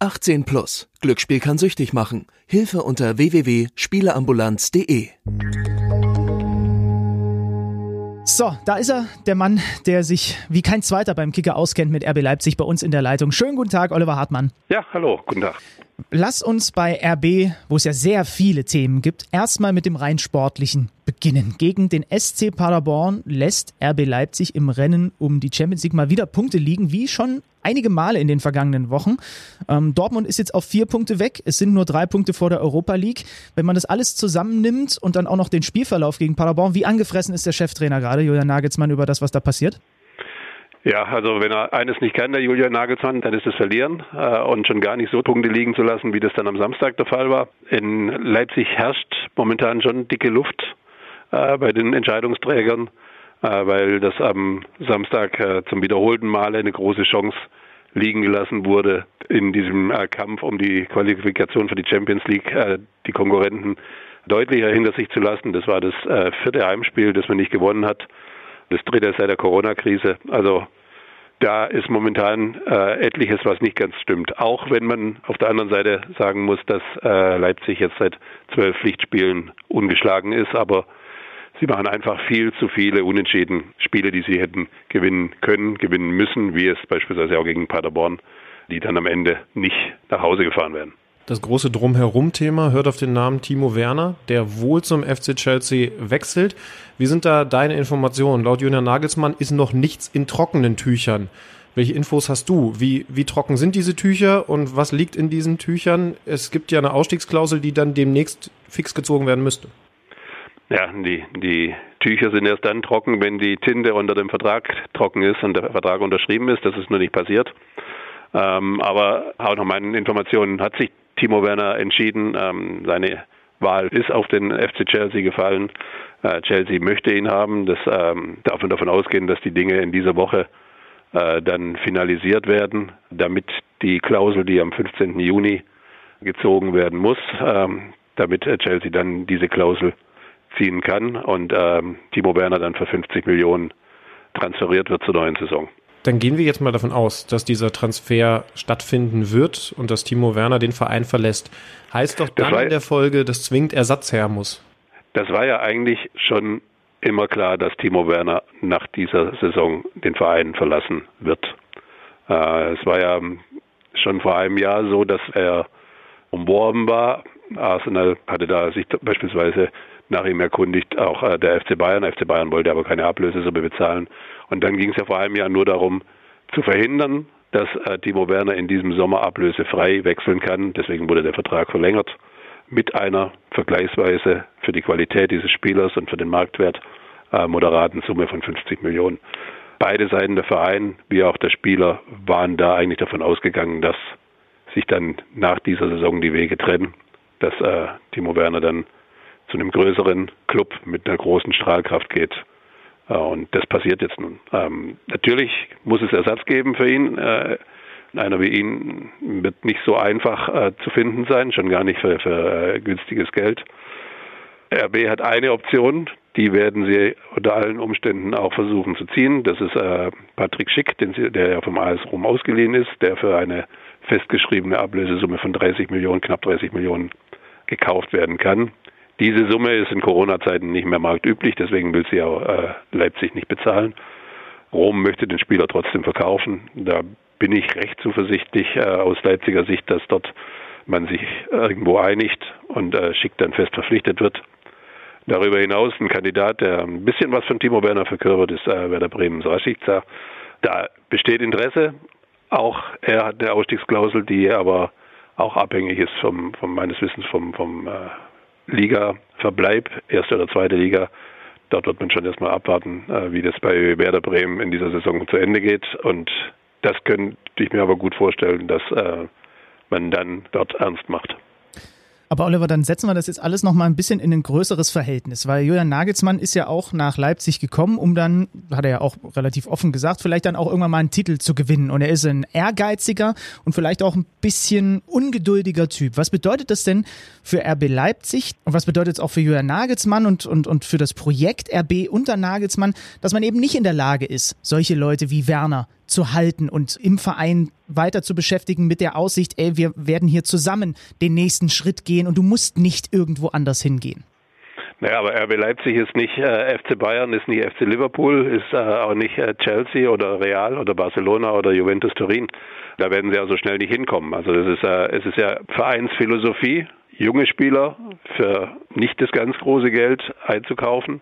18 plus. Glücksspiel kann süchtig machen. Hilfe unter www.spieleambulanz.de. So, da ist er, der Mann, der sich wie kein zweiter beim Kicker auskennt mit RB Leipzig bei uns in der Leitung. Schönen guten Tag, Oliver Hartmann. Ja, hallo, guten Tag. Lass uns bei RB, wo es ja sehr viele Themen gibt, erstmal mit dem rein sportlichen beginnen. Gegen den SC Paderborn lässt RB Leipzig im Rennen um die Champions League mal wieder Punkte liegen, wie schon einige Male in den vergangenen Wochen. Ähm, Dortmund ist jetzt auf vier Punkte weg. Es sind nur drei Punkte vor der Europa League. Wenn man das alles zusammennimmt und dann auch noch den Spielverlauf gegen Paderborn, wie angefressen ist der Cheftrainer gerade, Julian Nagelsmann, über das, was da passiert? Ja, also wenn er eines nicht kann, der Julian Nagelsmann, dann ist es verlieren äh, und schon gar nicht so Punkte liegen zu lassen, wie das dann am Samstag der Fall war. In Leipzig herrscht momentan schon dicke Luft äh, bei den Entscheidungsträgern, weil das am Samstag äh, zum wiederholten Male eine große Chance liegen gelassen wurde, in diesem äh, Kampf um die Qualifikation für die Champions League äh, die Konkurrenten deutlicher hinter sich zu lassen. Das war das vierte Heimspiel, das man nicht gewonnen hat. Das dritte seit der Corona-Krise. Also da ist momentan äh, etliches, was nicht ganz stimmt. Auch wenn man auf der anderen Seite sagen muss, dass äh, Leipzig jetzt seit zwölf Pflichtspielen ungeschlagen ist, aber sie machen einfach viel zu viele Unentschieden Spiele, die sie hätten gewinnen können, gewinnen müssen, wie es beispielsweise auch gegen Paderborn, die dann am Ende nicht nach Hause gefahren werden. Das große Drumherum-Thema hört auf den Namen Timo Werner, der wohl zum FC Chelsea wechselt. Wie sind da deine Informationen? Laut Julian Nagelsmann ist noch nichts in trockenen Tüchern. Welche Infos hast du? Wie, wie trocken sind diese Tücher und was liegt in diesen Tüchern? Es gibt ja eine Ausstiegsklausel, die dann demnächst fix gezogen werden müsste. Ja, die, die Tücher sind erst dann trocken, wenn die Tinte unter dem Vertrag trocken ist und der Vertrag unterschrieben ist. Das ist nur nicht passiert. Ähm, aber auch nach meinen Informationen hat sich Timo Werner entschieden. Ähm, seine Wahl ist auf den FC Chelsea gefallen. Äh, Chelsea möchte ihn haben. Das ähm, darf man davon ausgehen, dass die Dinge in dieser Woche äh, dann finalisiert werden, damit die Klausel, die am 15. Juni gezogen werden muss, ähm, damit Chelsea dann diese Klausel ziehen kann und ähm, Timo Werner dann für 50 Millionen transferiert wird zur neuen Saison. Dann gehen wir jetzt mal davon aus, dass dieser Transfer stattfinden wird und dass Timo Werner den Verein verlässt. Heißt doch dann in der Folge, dass zwingend Ersatz her muss. Das war ja eigentlich schon immer klar, dass Timo Werner nach dieser Saison den Verein verlassen wird. Äh, es war ja schon vor einem Jahr so, dass er umworben war. Arsenal hatte da sich beispielsweise nach ihm erkundigt, auch äh, der FC Bayern. Der FC Bayern wollte aber keine Ablösesumme bezahlen. Und dann ging es ja vor einem Jahr nur darum, zu verhindern, dass äh, Timo Werner in diesem Sommer ablösefrei wechseln kann. Deswegen wurde der Vertrag verlängert mit einer vergleichsweise für die Qualität dieses Spielers und für den Marktwert äh, moderaten Summe von 50 Millionen. Beide Seiten, der Verein wie auch der Spieler, waren da eigentlich davon ausgegangen, dass sich dann nach dieser Saison die Wege trennen, dass äh, Timo Werner dann zu einem größeren Club mit einer großen Strahlkraft geht. Äh, und das passiert jetzt nun. Ähm, natürlich muss es Ersatz geben für ihn. Äh, einer wie ihn wird nicht so einfach äh, zu finden sein, schon gar nicht für, für äh, günstiges Geld. RB hat eine Option, die werden sie unter allen Umständen auch versuchen zu ziehen. Das ist äh, Patrick Schick, sie, der ja vom AS Rom ausgeliehen ist, der für eine festgeschriebene Ablösesumme von 30 Millionen, knapp 30 Millionen gekauft werden kann. Diese Summe ist in Corona-Zeiten nicht mehr marktüblich, deswegen will sie auch äh, Leipzig nicht bezahlen. Rom möchte den Spieler trotzdem verkaufen. Da bin ich recht zuversichtlich äh, aus Leipziger Sicht, dass dort man sich irgendwo einigt und äh, Schick dann fest verpflichtet wird. Darüber hinaus ein Kandidat, der ein bisschen was von Timo Werner verkörpert, ist äh, Werder Bremen Rashica. Da besteht Interesse. Auch er hat eine Ausstiegsklausel, die aber auch abhängig ist vom, vom meines Wissens vom, vom äh, Liga-Verbleib, erste oder zweite Liga. Dort wird man schon erstmal abwarten, äh, wie das bei Werder Bremen in dieser Saison zu Ende geht. Und das könnte ich mir aber gut vorstellen, dass äh, man dann dort ernst macht. Aber Oliver, dann setzen wir das jetzt alles noch mal ein bisschen in ein größeres Verhältnis, weil Julian Nagelsmann ist ja auch nach Leipzig gekommen, um dann, hat er ja auch relativ offen gesagt, vielleicht dann auch irgendwann mal einen Titel zu gewinnen. Und er ist ein ehrgeiziger und vielleicht auch ein bisschen ungeduldiger Typ. Was bedeutet das denn für RB Leipzig und was bedeutet es auch für Julian Nagelsmann und, und, und für das Projekt RB unter Nagelsmann, dass man eben nicht in der Lage ist, solche Leute wie Werner zu halten und im Verein weiter zu beschäftigen mit der Aussicht, ey, wir werden hier zusammen den nächsten Schritt gehen und du musst nicht irgendwo anders hingehen. Naja, aber RB Leipzig ist nicht äh, FC Bayern, ist nicht FC Liverpool, ist äh, auch nicht äh, Chelsea oder Real oder Barcelona oder Juventus Turin. Da werden sie also schnell nicht hinkommen. Also das ist, äh, es ist ja Vereinsphilosophie, junge Spieler für nicht das ganz große Geld einzukaufen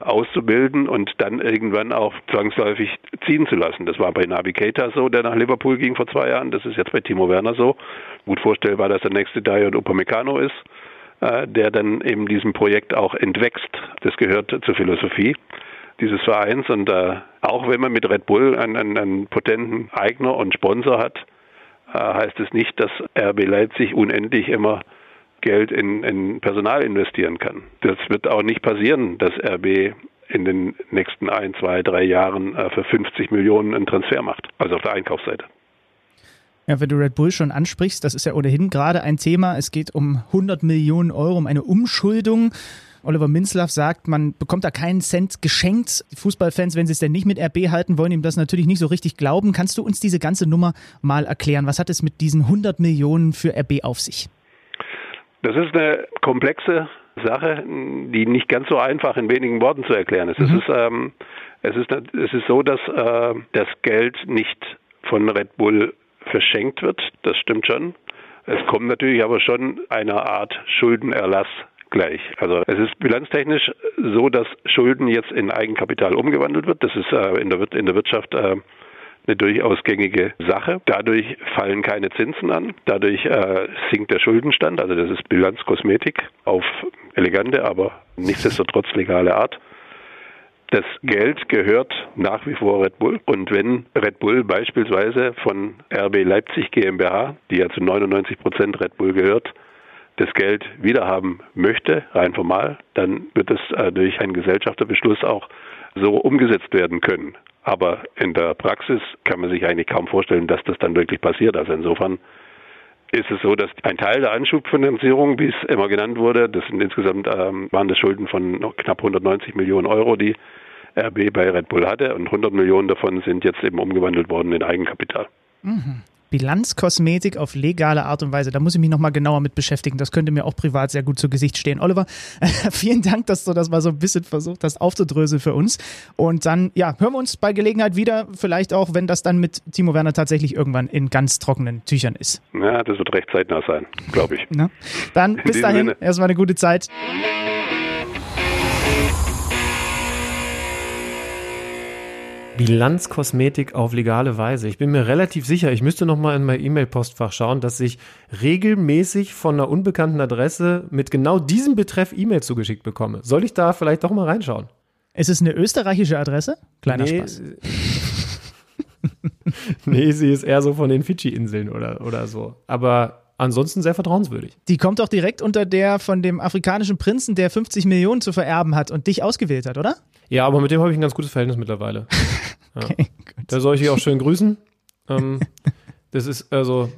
auszubilden und dann irgendwann auch zwangsläufig ziehen zu lassen. Das war bei Navi Keita so, der nach Liverpool ging vor zwei Jahren. Das ist jetzt bei Timo Werner so. Gut vorstellbar, dass der nächste Dion Upamecano ist, äh, der dann eben diesem Projekt auch entwächst. Das gehört zur Philosophie dieses Vereins und äh, auch wenn man mit Red Bull einen, einen, einen potenten Eigner und Sponsor hat, äh, heißt es nicht, dass RB Leipzig unendlich immer Geld in, in Personal investieren kann. Das wird auch nicht passieren, dass RB in den nächsten ein, zwei, drei Jahren äh, für 50 Millionen einen Transfer macht, also auf der Einkaufsseite. Ja, wenn du Red Bull schon ansprichst, das ist ja ohnehin gerade ein Thema. Es geht um 100 Millionen Euro, um eine Umschuldung. Oliver Minzlaff sagt, man bekommt da keinen Cent geschenkt. Die Fußballfans, wenn sie es denn nicht mit RB halten, wollen ihm das natürlich nicht so richtig glauben. Kannst du uns diese ganze Nummer mal erklären? Was hat es mit diesen 100 Millionen für RB auf sich? Das ist eine komplexe Sache, die nicht ganz so einfach in wenigen Worten zu erklären ist. Mhm. Es ist, ähm, es ist, es ist so, dass äh, das Geld nicht von Red Bull verschenkt wird. Das stimmt schon. Es kommt natürlich aber schon einer Art Schuldenerlass gleich. Also es ist bilanztechnisch so, dass Schulden jetzt in Eigenkapital umgewandelt wird. Das ist äh, in, der, in der Wirtschaft äh, eine durchaus gängige Sache. Dadurch fallen keine Zinsen an, dadurch äh, sinkt der Schuldenstand, also das ist Bilanzkosmetik auf elegante, aber nichtsdestotrotz legale Art. Das Geld gehört nach wie vor Red Bull. Und wenn Red Bull beispielsweise von RB Leipzig GmbH, die ja zu 99 Prozent Red Bull gehört, das Geld wiederhaben möchte, rein formal, dann wird es äh, durch einen Gesellschafterbeschluss auch so umgesetzt werden können. Aber in der Praxis kann man sich eigentlich kaum vorstellen, dass das dann wirklich passiert. Also insofern ist es so, dass ein Teil der Anschubfinanzierung, wie es immer genannt wurde, das sind insgesamt ähm, waren das Schulden von knapp 190 Millionen Euro, die RB bei Red Bull hatte und 100 Millionen davon sind jetzt eben umgewandelt worden in Eigenkapital. Mhm. Bilanzkosmetik auf legale Art und Weise. Da muss ich mich nochmal genauer mit beschäftigen. Das könnte mir auch privat sehr gut zu Gesicht stehen. Oliver, vielen Dank, dass du das mal so ein bisschen versucht hast aufzudröseln für uns. Und dann, ja, hören wir uns bei Gelegenheit wieder. Vielleicht auch, wenn das dann mit Timo Werner tatsächlich irgendwann in ganz trockenen Tüchern ist. Ja, das wird recht zeitnah sein, glaube ich. Na? Dann bis dahin, Sinne. erstmal eine gute Zeit. Bilanzkosmetik auf legale Weise. Ich bin mir relativ sicher, ich müsste noch mal in mein E-Mail-Postfach schauen, dass ich regelmäßig von einer unbekannten Adresse mit genau diesem Betreff E-Mail zugeschickt bekomme. Soll ich da vielleicht doch mal reinschauen? Ist es eine österreichische Adresse? Kleiner nee, Spaß. nee, sie ist eher so von den Fidschi-Inseln oder, oder so. Aber ansonsten sehr vertrauenswürdig. Die kommt doch direkt unter der von dem afrikanischen Prinzen, der 50 Millionen zu vererben hat und dich ausgewählt hat, oder? Ja, aber mit dem habe ich ein ganz gutes Verhältnis mittlerweile. Ja. Okay, da soll ich dich auch schön grüßen. Ähm, das ist also,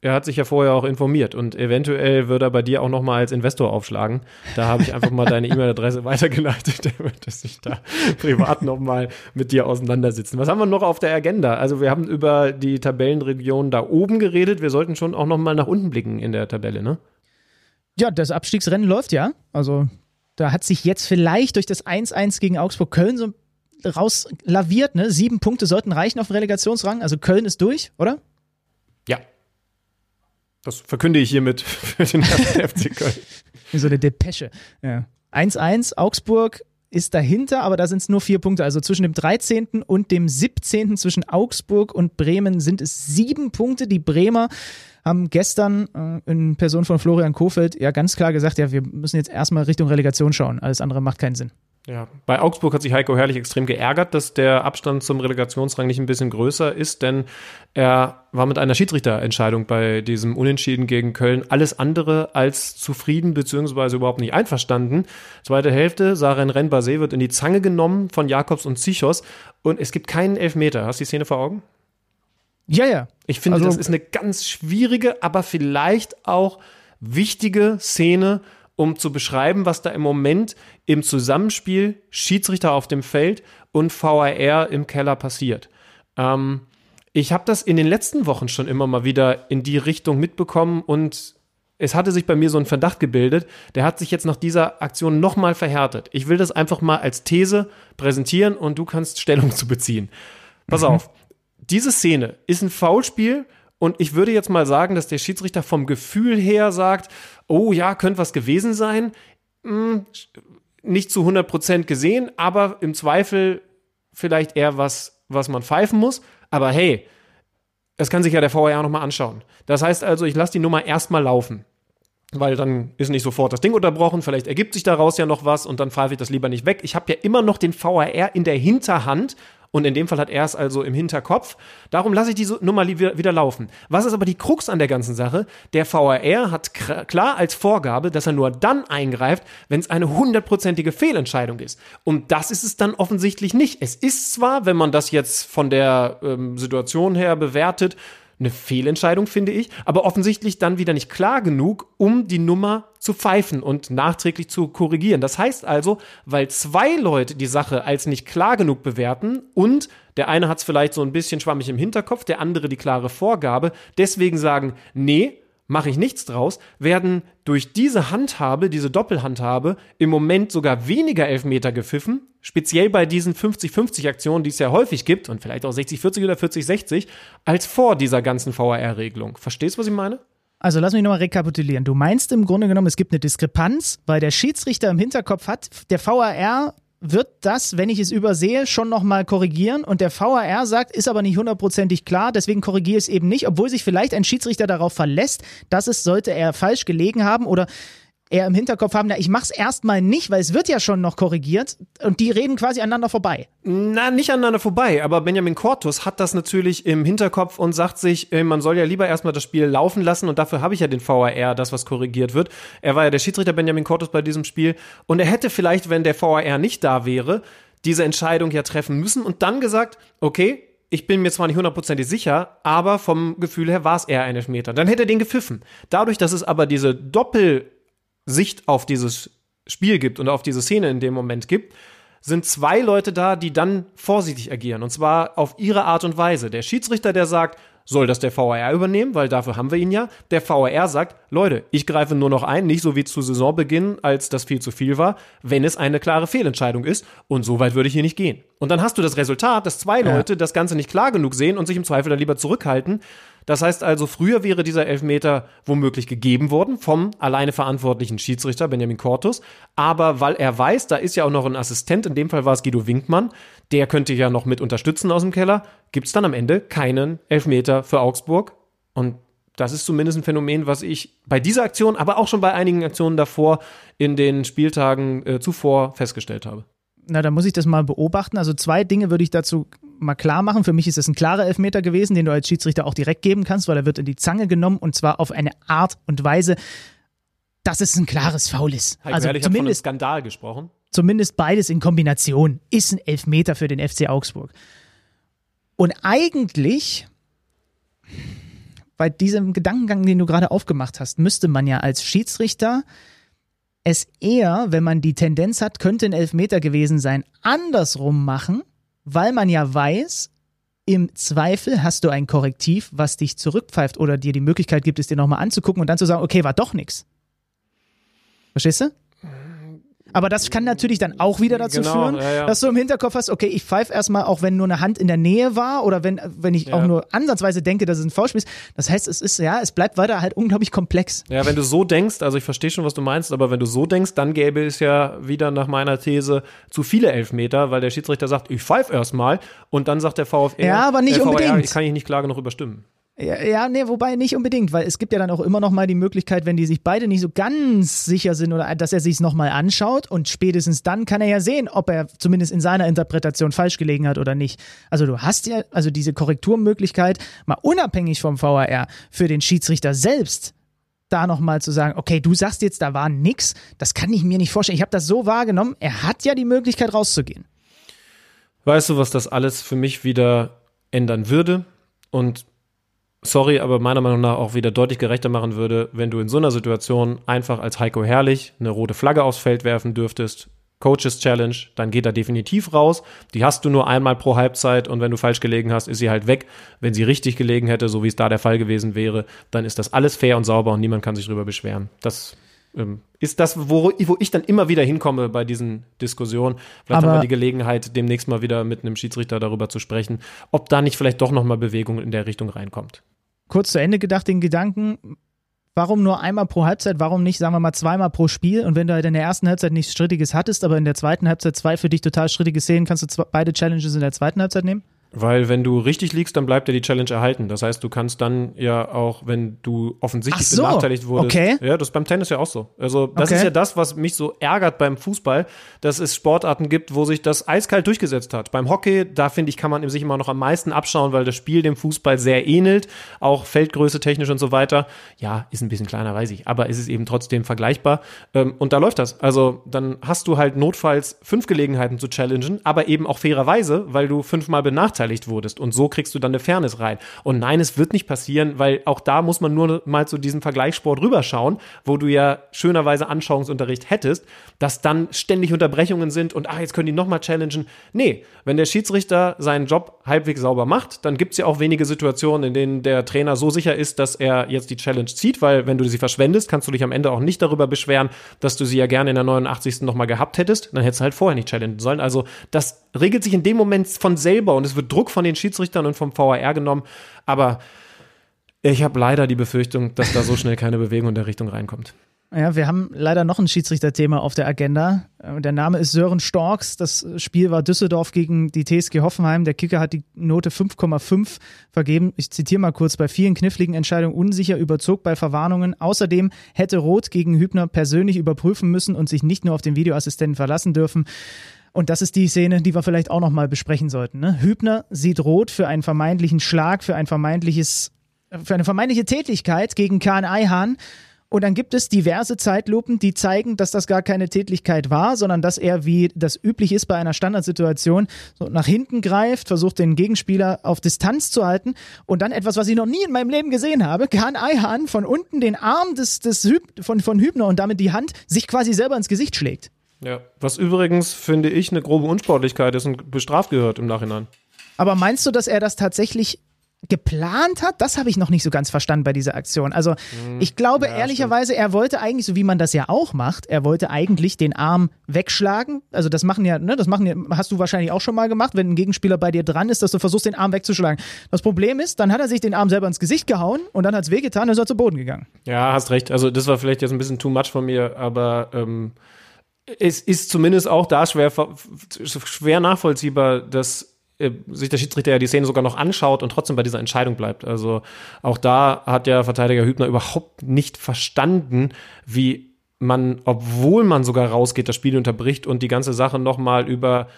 er hat sich ja vorher auch informiert und eventuell wird er bei dir auch nochmal als Investor aufschlagen. Da habe ich einfach mal deine E-Mail-Adresse weitergeleitet, damit er sich da privat nochmal mit dir auseinandersetzen. Was haben wir noch auf der Agenda? Also wir haben über die Tabellenregion da oben geredet. Wir sollten schon auch nochmal nach unten blicken in der Tabelle, ne? Ja, das Abstiegsrennen läuft ja. Also da hat sich jetzt vielleicht durch das 1-1 gegen Augsburg-Köln so rauslaviert. Ne? Sieben Punkte sollten reichen auf den Relegationsrang. Also Köln ist durch, oder? Ja. Das verkünde ich hiermit für den FC Köln. So eine Depesche. 1-1, ja. Augsburg ist dahinter, aber da sind es nur vier Punkte. Also zwischen dem 13. und dem 17. zwischen Augsburg und Bremen sind es sieben Punkte. Die Bremer haben gestern äh, in Person von Florian Kofeld ja ganz klar gesagt, ja, wir müssen jetzt erstmal Richtung Relegation schauen. Alles andere macht keinen Sinn. Ja, bei Augsburg hat sich Heiko Herrlich extrem geärgert, dass der Abstand zum Relegationsrang nicht ein bisschen größer ist, denn er war mit einer Schiedsrichterentscheidung bei diesem Unentschieden gegen Köln alles andere als zufrieden bzw. überhaupt nicht einverstanden. Zweite Hälfte, Saren Renbase wird in die Zange genommen von Jakobs und Zichos und es gibt keinen Elfmeter. Hast du die Szene vor Augen? Ja, ja. Ich finde, also, das ist eine ganz schwierige, aber vielleicht auch wichtige Szene, um zu beschreiben, was da im Moment im Zusammenspiel Schiedsrichter auf dem Feld und VAR im Keller passiert. Ähm, ich habe das in den letzten Wochen schon immer mal wieder in die Richtung mitbekommen und es hatte sich bei mir so ein Verdacht gebildet, der hat sich jetzt nach dieser Aktion nochmal verhärtet. Ich will das einfach mal als These präsentieren und du kannst Stellung zu beziehen. Pass mhm. auf, diese Szene ist ein Foulspiel und ich würde jetzt mal sagen, dass der Schiedsrichter vom Gefühl her sagt, oh ja, könnte was gewesen sein. Hm, nicht zu 100% gesehen, aber im Zweifel vielleicht eher was, was man pfeifen muss. Aber hey, das kann sich ja der VAR nochmal anschauen. Das heißt also, ich lasse die Nummer erstmal laufen. Weil dann ist nicht sofort das Ding unterbrochen, vielleicht ergibt sich daraus ja noch was und dann pfeife ich das lieber nicht weg. Ich habe ja immer noch den VAR in der Hinterhand und in dem Fall hat er es also im Hinterkopf. Darum lasse ich diese Nummer wieder laufen. Was ist aber die Krux an der ganzen Sache? Der VAR hat klar als Vorgabe, dass er nur dann eingreift, wenn es eine hundertprozentige Fehlentscheidung ist. Und das ist es dann offensichtlich nicht. Es ist zwar, wenn man das jetzt von der ähm, Situation her bewertet, eine Fehlentscheidung, finde ich, aber offensichtlich dann wieder nicht klar genug, um die Nummer zu pfeifen und nachträglich zu korrigieren. Das heißt also, weil zwei Leute die Sache als nicht klar genug bewerten und der eine hat es vielleicht so ein bisschen schwammig im Hinterkopf, der andere die klare Vorgabe, deswegen sagen, nee, mache ich nichts draus, werden durch diese Handhabe, diese Doppelhandhabe, im Moment sogar weniger Elfmeter gepfiffen, speziell bei diesen 50-50-Aktionen, die es ja häufig gibt, und vielleicht auch 60-40 oder 40-60, als vor dieser ganzen VAR-Regelung. Verstehst du, was ich meine? Also lass mich nochmal rekapitulieren. Du meinst im Grunde genommen, es gibt eine Diskrepanz, weil der Schiedsrichter im Hinterkopf hat, der VAR wird das, wenn ich es übersehe, schon nochmal korrigieren. Und der VAR sagt, ist aber nicht hundertprozentig klar, deswegen korrigiere ich es eben nicht, obwohl sich vielleicht ein Schiedsrichter darauf verlässt, dass es sollte er falsch gelegen haben oder eher im Hinterkopf haben, na, ich mach's erstmal nicht, weil es wird ja schon noch korrigiert und die reden quasi aneinander vorbei. Na, nicht aneinander vorbei, aber Benjamin Cortus hat das natürlich im Hinterkopf und sagt sich, äh, man soll ja lieber erstmal das Spiel laufen lassen und dafür habe ich ja den VAR, das was korrigiert wird. Er war ja der Schiedsrichter Benjamin Cortus bei diesem Spiel und er hätte vielleicht, wenn der VAR nicht da wäre, diese Entscheidung ja treffen müssen und dann gesagt, okay, ich bin mir zwar nicht hundertprozentig sicher, aber vom Gefühl her war es eher ein Elfmeter. Dann hätte er den gepfiffen. Dadurch, dass es aber diese Doppel- Sicht auf dieses Spiel gibt und auf diese Szene in dem Moment gibt, sind zwei Leute da, die dann vorsichtig agieren. Und zwar auf ihre Art und Weise. Der Schiedsrichter, der sagt, soll das der VAR übernehmen, weil dafür haben wir ihn ja. Der VAR sagt, Leute, ich greife nur noch ein, nicht so wie zu Saisonbeginn, als das viel zu viel war, wenn es eine klare Fehlentscheidung ist. Und so weit würde ich hier nicht gehen. Und dann hast du das Resultat, dass zwei ja. Leute das Ganze nicht klar genug sehen und sich im Zweifel dann lieber zurückhalten, das heißt also, früher wäre dieser Elfmeter womöglich gegeben worden vom alleine verantwortlichen Schiedsrichter Benjamin Cortus. Aber weil er weiß, da ist ja auch noch ein Assistent, in dem Fall war es Guido Winkmann, der könnte ja noch mit unterstützen aus dem Keller, gibt es dann am Ende keinen Elfmeter für Augsburg. Und das ist zumindest ein Phänomen, was ich bei dieser Aktion, aber auch schon bei einigen Aktionen davor in den Spieltagen äh, zuvor festgestellt habe. Na, da muss ich das mal beobachten. Also zwei Dinge würde ich dazu mal klar machen. Für mich ist es ein klarer Elfmeter gewesen, den du als Schiedsrichter auch direkt geben kannst, weil er wird in die Zange genommen und zwar auf eine Art und Weise, dass es ein klares Foul ist. Heiko also zumindest von einem Skandal gesprochen. Zumindest beides in Kombination ist ein Elfmeter für den FC Augsburg. Und eigentlich bei diesem Gedankengang, den du gerade aufgemacht hast, müsste man ja als Schiedsrichter es eher, wenn man die Tendenz hat, könnte ein Elfmeter gewesen sein, andersrum machen weil man ja weiß, im Zweifel hast du ein Korrektiv, was dich zurückpfeift oder dir die Möglichkeit gibt, es dir nochmal anzugucken und dann zu sagen, okay, war doch nichts. Verstehst du? Aber das kann natürlich dann auch wieder dazu genau, führen, ja, ja. dass du im Hinterkopf hast, okay, ich pfeife erstmal, auch wenn nur eine Hand in der Nähe war oder wenn, wenn ich ja. auch nur ansatzweise denke, dass es ein Foulspiel ist. Das heißt, es ist, ja, es bleibt weiter halt unglaublich komplex. Ja, wenn du so denkst, also ich verstehe schon, was du meinst, aber wenn du so denkst, dann gäbe es ja wieder nach meiner These zu viele Elfmeter, weil der Schiedsrichter sagt, ich pfeife erstmal und dann sagt der VfR, ja, aber nicht der unbedingt. ich kann ich nicht klar genug überstimmen. Ja, ja, nee, wobei nicht unbedingt, weil es gibt ja dann auch immer noch mal die Möglichkeit, wenn die sich beide nicht so ganz sicher sind oder dass er sich es nochmal anschaut und spätestens dann kann er ja sehen, ob er zumindest in seiner Interpretation falsch gelegen hat oder nicht. Also du hast ja also diese Korrekturmöglichkeit mal unabhängig vom VAR für den Schiedsrichter selbst da nochmal zu sagen, okay, du sagst jetzt, da war nix, das kann ich mir nicht vorstellen. Ich habe das so wahrgenommen, er hat ja die Möglichkeit rauszugehen. Weißt du, was das alles für mich wieder ändern würde? Und sorry, aber meiner Meinung nach auch wieder deutlich gerechter machen würde, wenn du in so einer Situation einfach als Heiko Herrlich eine rote Flagge aufs Feld werfen dürftest. Coaches Challenge, dann geht er definitiv raus. Die hast du nur einmal pro Halbzeit und wenn du falsch gelegen hast, ist sie halt weg. Wenn sie richtig gelegen hätte, so wie es da der Fall gewesen wäre, dann ist das alles fair und sauber und niemand kann sich darüber beschweren. Das ist das, wo, wo ich dann immer wieder hinkomme bei diesen Diskussionen. Vielleicht Aber haben wir die Gelegenheit, demnächst mal wieder mit einem Schiedsrichter darüber zu sprechen, ob da nicht vielleicht doch nochmal Bewegung in der Richtung reinkommt. Kurz zu Ende gedacht, den Gedanken, warum nur einmal pro Halbzeit, warum nicht, sagen wir mal, zweimal pro Spiel? Und wenn du halt in der ersten Halbzeit nichts Strittiges hattest, aber in der zweiten Halbzeit zwei für dich total strittige Szenen, kannst du zwei, beide Challenges in der zweiten Halbzeit nehmen? Weil wenn du richtig liegst, dann bleibt dir die Challenge erhalten. Das heißt, du kannst dann ja auch, wenn du offensichtlich so, benachteiligt wurdest. Okay. Ja, das ist beim Tennis ja auch so. Also das okay. ist ja das, was mich so ärgert beim Fußball, dass es Sportarten gibt, wo sich das eiskalt durchgesetzt hat. Beim Hockey, da finde ich, kann man sich immer noch am meisten abschauen, weil das Spiel dem Fußball sehr ähnelt. Auch Feldgröße technisch und so weiter. Ja, ist ein bisschen kleiner, weiß ich. Aber ist es eben trotzdem vergleichbar. Ähm, und da läuft das. Also dann hast du halt notfalls fünf Gelegenheiten zu challengen, aber eben auch fairerweise, weil du fünfmal benachteiligt benachteiligt wurdest. Und so kriegst du dann eine Fairness rein. Und nein, es wird nicht passieren, weil auch da muss man nur mal zu diesem Vergleichssport rüberschauen, wo du ja schönerweise Anschauungsunterricht hättest, dass dann ständig Unterbrechungen sind und ah, jetzt können die nochmal challengen. Nee, wenn der Schiedsrichter seinen Job halbwegs sauber macht, dann gibt es ja auch wenige Situationen, in denen der Trainer so sicher ist, dass er jetzt die Challenge zieht, weil wenn du sie verschwendest, kannst du dich am Ende auch nicht darüber beschweren, dass du sie ja gerne in der 89. nochmal gehabt hättest. Dann hättest du halt vorher nicht challengen sollen. Also das regelt sich in dem Moment von selber und es wird Druck von den Schiedsrichtern und vom VAR genommen. Aber Ich habe leider die Befürchtung, dass da so schnell keine Bewegung in der Richtung reinkommt. Ja, wir haben leider noch ein Schiedsrichterthema auf der Agenda. Äh, der Name ist Sören Storks. Das Spiel war Düsseldorf gegen die TSG Hoffenheim. Der Kicker hat die Note 5,5 vergeben. Ich zitiere mal kurz. Bei vielen kniffligen Entscheidungen unsicher überzog bei Verwarnungen. Außerdem hätte Roth gegen Hübner persönlich überprüfen müssen und sich nicht nur auf den Videoassistenten verlassen dürfen. Und das ist die Szene, die wir vielleicht auch noch mal besprechen sollten. Ne? Hübner sieht Roth für einen vermeintlichen Schlag, für ein vermeintliches, für eine vermeintliche Tätigkeit gegen Kahn Eihan und dann gibt es diverse Zeitlupen, die zeigen, dass das gar keine Tätlichkeit war, sondern dass er, wie das üblich ist bei einer Standardsituation, so nach hinten greift, versucht den Gegenspieler auf Distanz zu halten und dann etwas, was ich noch nie in meinem Leben gesehen habe, kann Eihan von unten den Arm des, des Hüb von, von Hübner und damit die Hand sich quasi selber ins Gesicht schlägt. Ja, was übrigens, finde ich, eine grobe Unsportlichkeit ist und bestraft gehört im Nachhinein. Aber meinst du, dass er das tatsächlich geplant hat, das habe ich noch nicht so ganz verstanden bei dieser Aktion. Also hm, ich glaube ja, ehrlicherweise, stimmt. er wollte eigentlich, so wie man das ja auch macht, er wollte eigentlich den Arm wegschlagen. Also das machen ja, ne, das machen ja, hast du wahrscheinlich auch schon mal gemacht, wenn ein Gegenspieler bei dir dran ist, dass du versuchst, den Arm wegzuschlagen. Das Problem ist, dann hat er sich den Arm selber ins Gesicht gehauen und dann hat es wehgetan und ist er zu Boden gegangen. Ja, hast recht. Also das war vielleicht jetzt ein bisschen too much von mir, aber ähm, es ist zumindest auch da schwer, schwer nachvollziehbar, dass äh, sich der Schiedsrichter ja die Szene sogar noch anschaut und trotzdem bei dieser Entscheidung bleibt. Also auch da hat der Verteidiger Hübner überhaupt nicht verstanden, wie man, obwohl man sogar rausgeht, das Spiel unterbricht und die ganze Sache nochmal über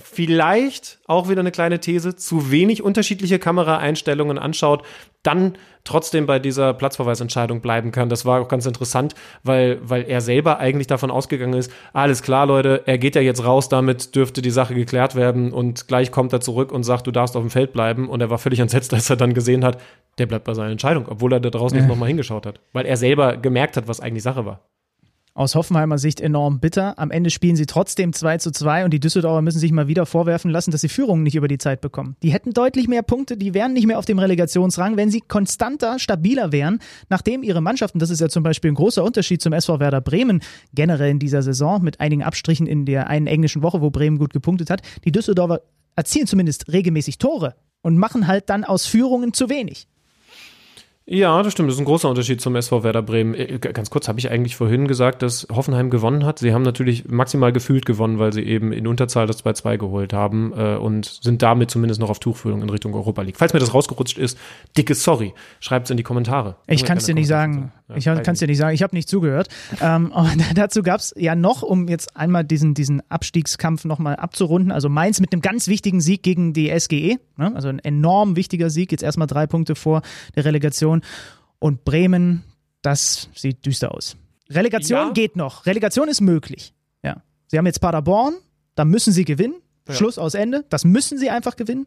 vielleicht auch wieder eine kleine These, zu wenig unterschiedliche Kameraeinstellungen anschaut, dann trotzdem bei dieser Platzverweisentscheidung bleiben kann. Das war auch ganz interessant, weil, weil er selber eigentlich davon ausgegangen ist, alles klar, Leute, er geht ja jetzt raus, damit dürfte die Sache geklärt werden und gleich kommt er zurück und sagt, du darfst auf dem Feld bleiben und er war völlig entsetzt, als er dann gesehen hat, der bleibt bei seiner Entscheidung, obwohl er da draußen ja. nicht nochmal hingeschaut hat, weil er selber gemerkt hat, was eigentlich Sache war aus Hoffenheimer Sicht enorm bitter. Am Ende spielen sie trotzdem 2 zu 2 und die Düsseldorfer müssen sich mal wieder vorwerfen lassen, dass sie Führungen nicht über die Zeit bekommen. Die hätten deutlich mehr Punkte, die wären nicht mehr auf dem Relegationsrang, wenn sie konstanter, stabiler wären, nachdem ihre Mannschaften, das ist ja zum Beispiel ein großer Unterschied zum SV Werder Bremen generell in dieser Saison, mit einigen Abstrichen in der einen englischen Woche, wo Bremen gut gepunktet hat, die Düsseldorfer erzielen zumindest regelmäßig Tore und machen halt dann aus Führungen zu wenig. Ja, das stimmt. Das ist ein großer Unterschied zum SV Werder Bremen. Äh, ganz kurz, habe ich eigentlich vorhin gesagt, dass Hoffenheim gewonnen hat. Sie haben natürlich maximal gefühlt gewonnen, weil sie eben in Unterzahl das 2-2 geholt haben äh, und sind damit zumindest noch auf Tuchfühlung in Richtung Europa League. Falls mir das rausgerutscht ist, dickes Sorry. Schreibt es in die Kommentare. Ich kann es dir nicht sagen. Ich kann es dir nicht sagen. Ich habe nicht zugehört. ähm, dazu gab es ja noch, um jetzt einmal diesen, diesen Abstiegskampf nochmal abzurunden, also Mainz mit einem ganz wichtigen Sieg gegen die SGE. Ne? Also ein enorm wichtiger Sieg, jetzt erstmal drei Punkte vor der Relegation. Relegation. Und Bremen, das sieht düster aus. Relegation ja. geht noch. Relegation ist möglich. Ja. Sie haben jetzt Paderborn, da müssen sie gewinnen. Ja. Schluss aus Ende. Das müssen sie einfach gewinnen.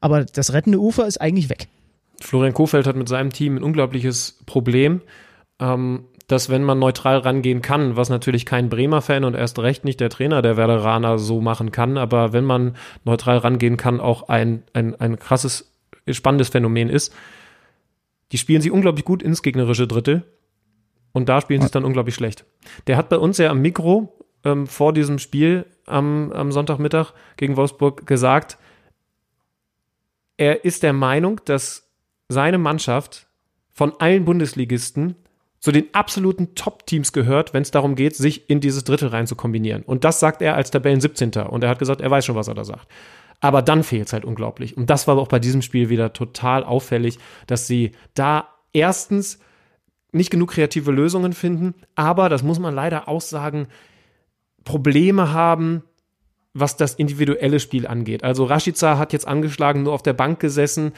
Aber das rettende Ufer ist eigentlich weg. Florian Kofeld hat mit seinem Team ein unglaubliches Problem, ähm, dass wenn man neutral rangehen kann, was natürlich kein Bremer Fan und erst recht nicht der Trainer der Werderaner so machen kann, aber wenn man neutral rangehen kann, auch ein, ein, ein krasses, spannendes Phänomen ist, die spielen sie unglaublich gut ins gegnerische Drittel und da spielen sie es dann unglaublich schlecht. Der hat bei uns ja am Mikro ähm, vor diesem Spiel am, am Sonntagmittag gegen Wolfsburg gesagt, er ist der Meinung, dass seine Mannschaft von allen Bundesligisten zu den absoluten Top-Teams gehört, wenn es darum geht, sich in dieses Drittel rein zu kombinieren. Und das sagt er als Tabellen 17. Und er hat gesagt, er weiß schon, was er da sagt. Aber dann fehlt es halt unglaublich. Und das war auch bei diesem Spiel wieder total auffällig, dass sie da erstens nicht genug kreative Lösungen finden, aber, das muss man leider auch sagen, Probleme haben, was das individuelle Spiel angeht. Also Rashica hat jetzt angeschlagen, nur auf der Bank gesessen.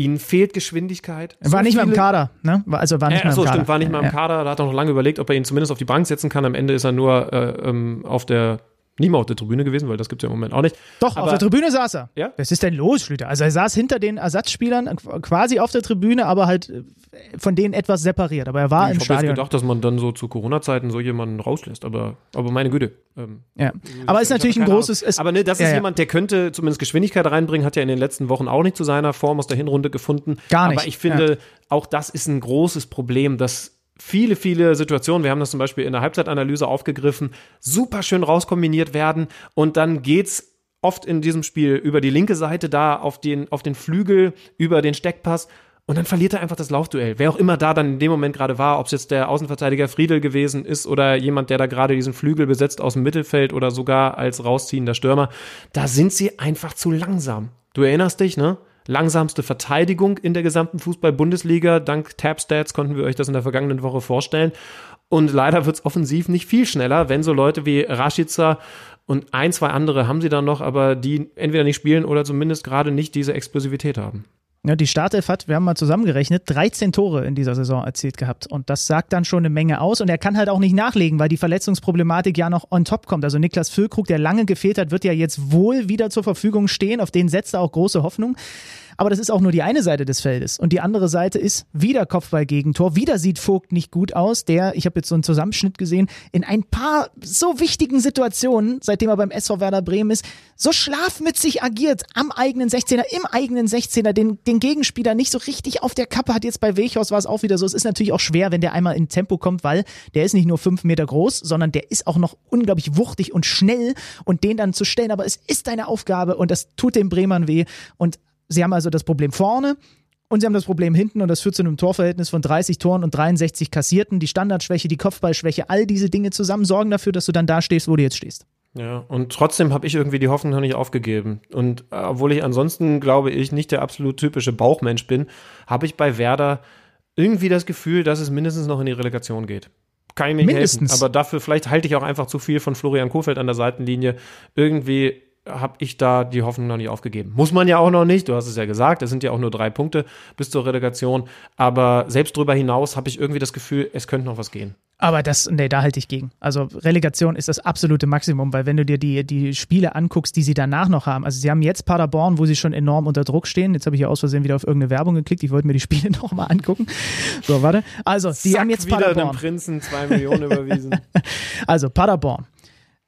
Ihnen fehlt Geschwindigkeit. Er war nicht viele, mal im Kader, ne? Also war nicht äh, mal im so, Kader. stimmt, war nicht mal im. Kader. Da hat er noch lange überlegt, ob er ihn zumindest auf die Bank setzen kann. Am Ende ist er nur äh, ähm, auf der nie mal auf der Tribüne gewesen, weil das gibt es ja im Moment auch nicht. Doch, aber, auf der Tribüne saß er. Ja? Was ist denn los, Schlüter? Also er saß hinter den Ersatzspielern quasi auf der Tribüne, aber halt äh, von denen etwas separiert. Aber er war ich im Stadion. Ich habe gedacht, dass man dann so zu Corona-Zeiten so jemanden rauslässt, aber, aber meine Güte. Ähm, ja, aber ist natürlich ein großes... Ist, aber ne, das ist ja, jemand, der könnte zumindest Geschwindigkeit reinbringen, hat ja in den letzten Wochen auch nicht zu seiner Form aus der Hinrunde gefunden. Gar nicht. Aber ich finde, ja. auch das ist ein großes Problem, dass viele, viele Situationen, wir haben das zum Beispiel in der Halbzeitanalyse aufgegriffen, super schön rauskombiniert werden und dann geht's oft in diesem Spiel über die linke Seite da auf den, auf den Flügel, über den Steckpass und dann verliert er einfach das Laufduell. Wer auch immer da dann in dem Moment gerade war, ob es jetzt der Außenverteidiger Friedel gewesen ist oder jemand, der da gerade diesen Flügel besetzt aus dem Mittelfeld oder sogar als rausziehender Stürmer, da sind sie einfach zu langsam. Du erinnerst dich, ne? Langsamste Verteidigung in der gesamten Fußball-Bundesliga. Dank Tab-Stats konnten wir euch das in der vergangenen Woche vorstellen. Und leider wird's offensiv nicht viel schneller, wenn so Leute wie Rashica und ein, zwei andere haben sie dann noch, aber die entweder nicht spielen oder zumindest gerade nicht diese Explosivität haben. Ja, die Startelf hat, wir haben mal zusammengerechnet, 13 Tore in dieser Saison erzielt gehabt. Und das sagt dann schon eine Menge aus. Und er kann halt auch nicht nachlegen, weil die Verletzungsproblematik ja noch on top kommt. Also Niklas Füllkrug, der lange gefehlt hat, wird ja jetzt wohl wieder zur Verfügung stehen. Auf den setzt er auch große Hoffnung. Aber das ist auch nur die eine Seite des Feldes. Und die andere Seite ist wieder Kopfball-Gegentor. Wieder sieht Vogt nicht gut aus, der, ich habe jetzt so einen Zusammenschnitt gesehen, in ein paar so wichtigen Situationen, seitdem er beim SV Werder Bremen ist, so schlafmützig agiert am eigenen 16er, im eigenen 16er, den, den Gegenspieler nicht so richtig auf der Kappe hat. Jetzt bei Welchhaus war es auch wieder so. Es ist natürlich auch schwer, wenn der einmal in Tempo kommt, weil der ist nicht nur fünf Meter groß, sondern der ist auch noch unglaublich wuchtig und schnell und den dann zu stellen. Aber es ist deine Aufgabe und das tut den Bremern weh. Und Sie haben also das Problem vorne und sie haben das Problem hinten und das führt zu einem Torverhältnis von 30 Toren und 63 kassierten. Die Standardschwäche, die Kopfballschwäche, all diese Dinge zusammen sorgen dafür, dass du dann da stehst, wo du jetzt stehst. Ja, und trotzdem habe ich irgendwie die Hoffnung noch nicht aufgegeben. Und äh, obwohl ich ansonsten, glaube ich, nicht der absolut typische Bauchmensch bin, habe ich bei Werder irgendwie das Gefühl, dass es mindestens noch in die Relegation geht. Kann ich mir nicht Mindestens. helfen. Aber dafür, vielleicht halte ich auch einfach zu viel von Florian Kofeld an der Seitenlinie. Irgendwie habe ich da die Hoffnung noch nicht aufgegeben. Muss man ja auch noch nicht, du hast es ja gesagt, es sind ja auch nur drei Punkte bis zur Relegation, aber selbst darüber hinaus habe ich irgendwie das Gefühl, es könnte noch was gehen. Aber das, nee, da halte ich gegen. Also Relegation ist das absolute Maximum, weil wenn du dir die, die Spiele anguckst, die sie danach noch haben, also sie haben jetzt Paderborn, wo sie schon enorm unter Druck stehen. Jetzt habe ich ja aus Versehen wieder auf irgendeine Werbung geklickt. Ich wollte mir die Spiele noch mal angucken. So, warte. Also, Zack, haben jetzt wieder Paderborn. Prinzen zwei Millionen überwiesen. Also Paderborn.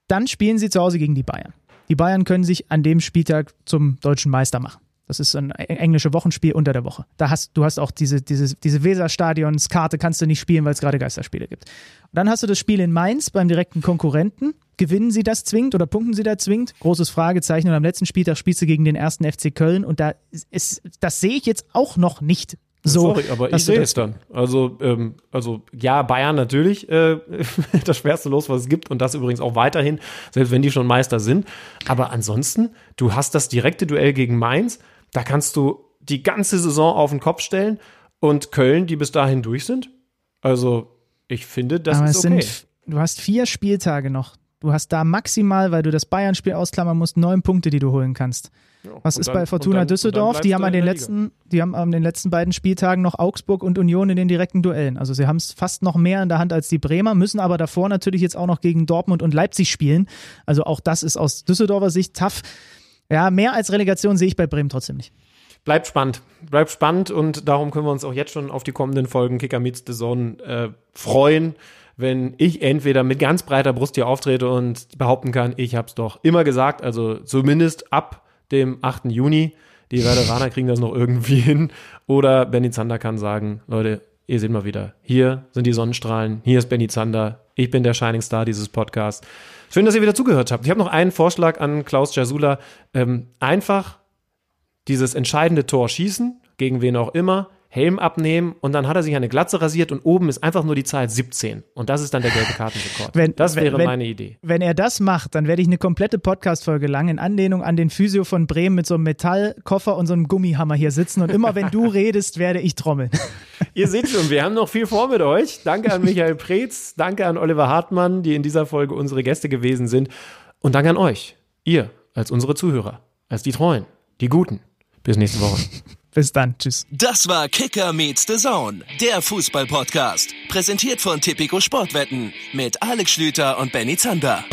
Dann spielen sie zu Hause gegen die Bayern. Die Bayern können sich an dem Spieltag zum deutschen Meister machen. Das ist ein englische Wochenspiel unter der Woche. Da hast, du hast auch diese, diese, diese Weserstadionskarte, kannst du nicht spielen, weil es gerade Geisterspiele gibt. Und dann hast du das Spiel in Mainz beim direkten Konkurrenten. Gewinnen sie das zwingend oder punkten sie da zwingend? Großes Fragezeichen. Und am letzten Spieltag spielst du gegen den ersten FC Köln. Und da ist, das sehe ich jetzt auch noch nicht so. Sorry, aber ich sehe es dann. Also, ähm, also ja, Bayern natürlich äh, das schwerste Los, was es gibt und das übrigens auch weiterhin, selbst wenn die schon Meister sind. Aber ansonsten, du hast das direkte Duell gegen Mainz, da kannst du die ganze Saison auf den Kopf stellen und Köln, die bis dahin durch sind. Also, ich finde, das Aber ist okay. sind, du hast vier Spieltage noch. Du hast da maximal, weil du das Bayern-Spiel ausklammern musst, neun Punkte, die du holen kannst. Was Und ist dann- bei Fortuna dann- Düsseldorf? Die haben an den Liga. letzten, die haben an den letzten beiden Spieltagen noch Augsburg und Union in den direkten Duellen. Also sie haben es fast noch mehr in der Hand als die Bremer, müssen aber davor natürlich jetzt auch noch gegen Dortmund und Leipzig spielen. Also auch das ist aus Düsseldorfer Sicht tough. Ja, mehr als Relegation sehe ich bei Bremen trotzdem nicht. Bleibt spannend. Bleibt spannend und darum können wir uns auch jetzt schon auf die kommenden Folgen Kicker Meets the Zone äh, freuen, wenn ich entweder mit ganz breiter Brust hier auftrete und behaupten kann, ich habe es doch immer gesagt, also zumindest ab dem 8. Juni. Die Werderaner kriegen das noch irgendwie hin. Oder Benny Zander kann sagen, Leute, ihr seht mal wieder, hier sind die Sonnenstrahlen, hier ist Benny Zander, ich bin der Shining Star dieses Podcasts. Schön, dass ihr wieder zugehört habt. Ich habe noch einen Vorschlag an Klaus Jasula. Ähm, einfach dieses entscheidende Tor schießen, gegen wen auch immer, Helm abnehmen und dann hat er sich eine Glatze rasiert und oben ist einfach nur die Zahl 17. Und das ist dann der gelbe Kartenrekord. Wenn- das wäre wenn- meine Idee. Wenn er das macht, dann werde ich eine komplette Podcast-Folge lang in Anlehnung an den Physio von Bremen mit so einem Metallkoffer und so einem Gummihammer hier sitzen und immer wenn du redest, werde ich trommeln. Ihr seht schon, wir haben noch viel vor mit euch. Danke an Michael Preetz, danke an Oliver Hartmann, die in dieser Folge unsere Gäste gewesen sind. Und danke an euch, ihr als unsere Zuhörer, als die Treuen, die Guten. Bis nächste Woche. Bis dann. Tschüss. Das war Kicker meets the Zone, der Fußball-Podcast. Präsentiert von Tipico Sportwetten mit Alex Schlüter und Benny Zander.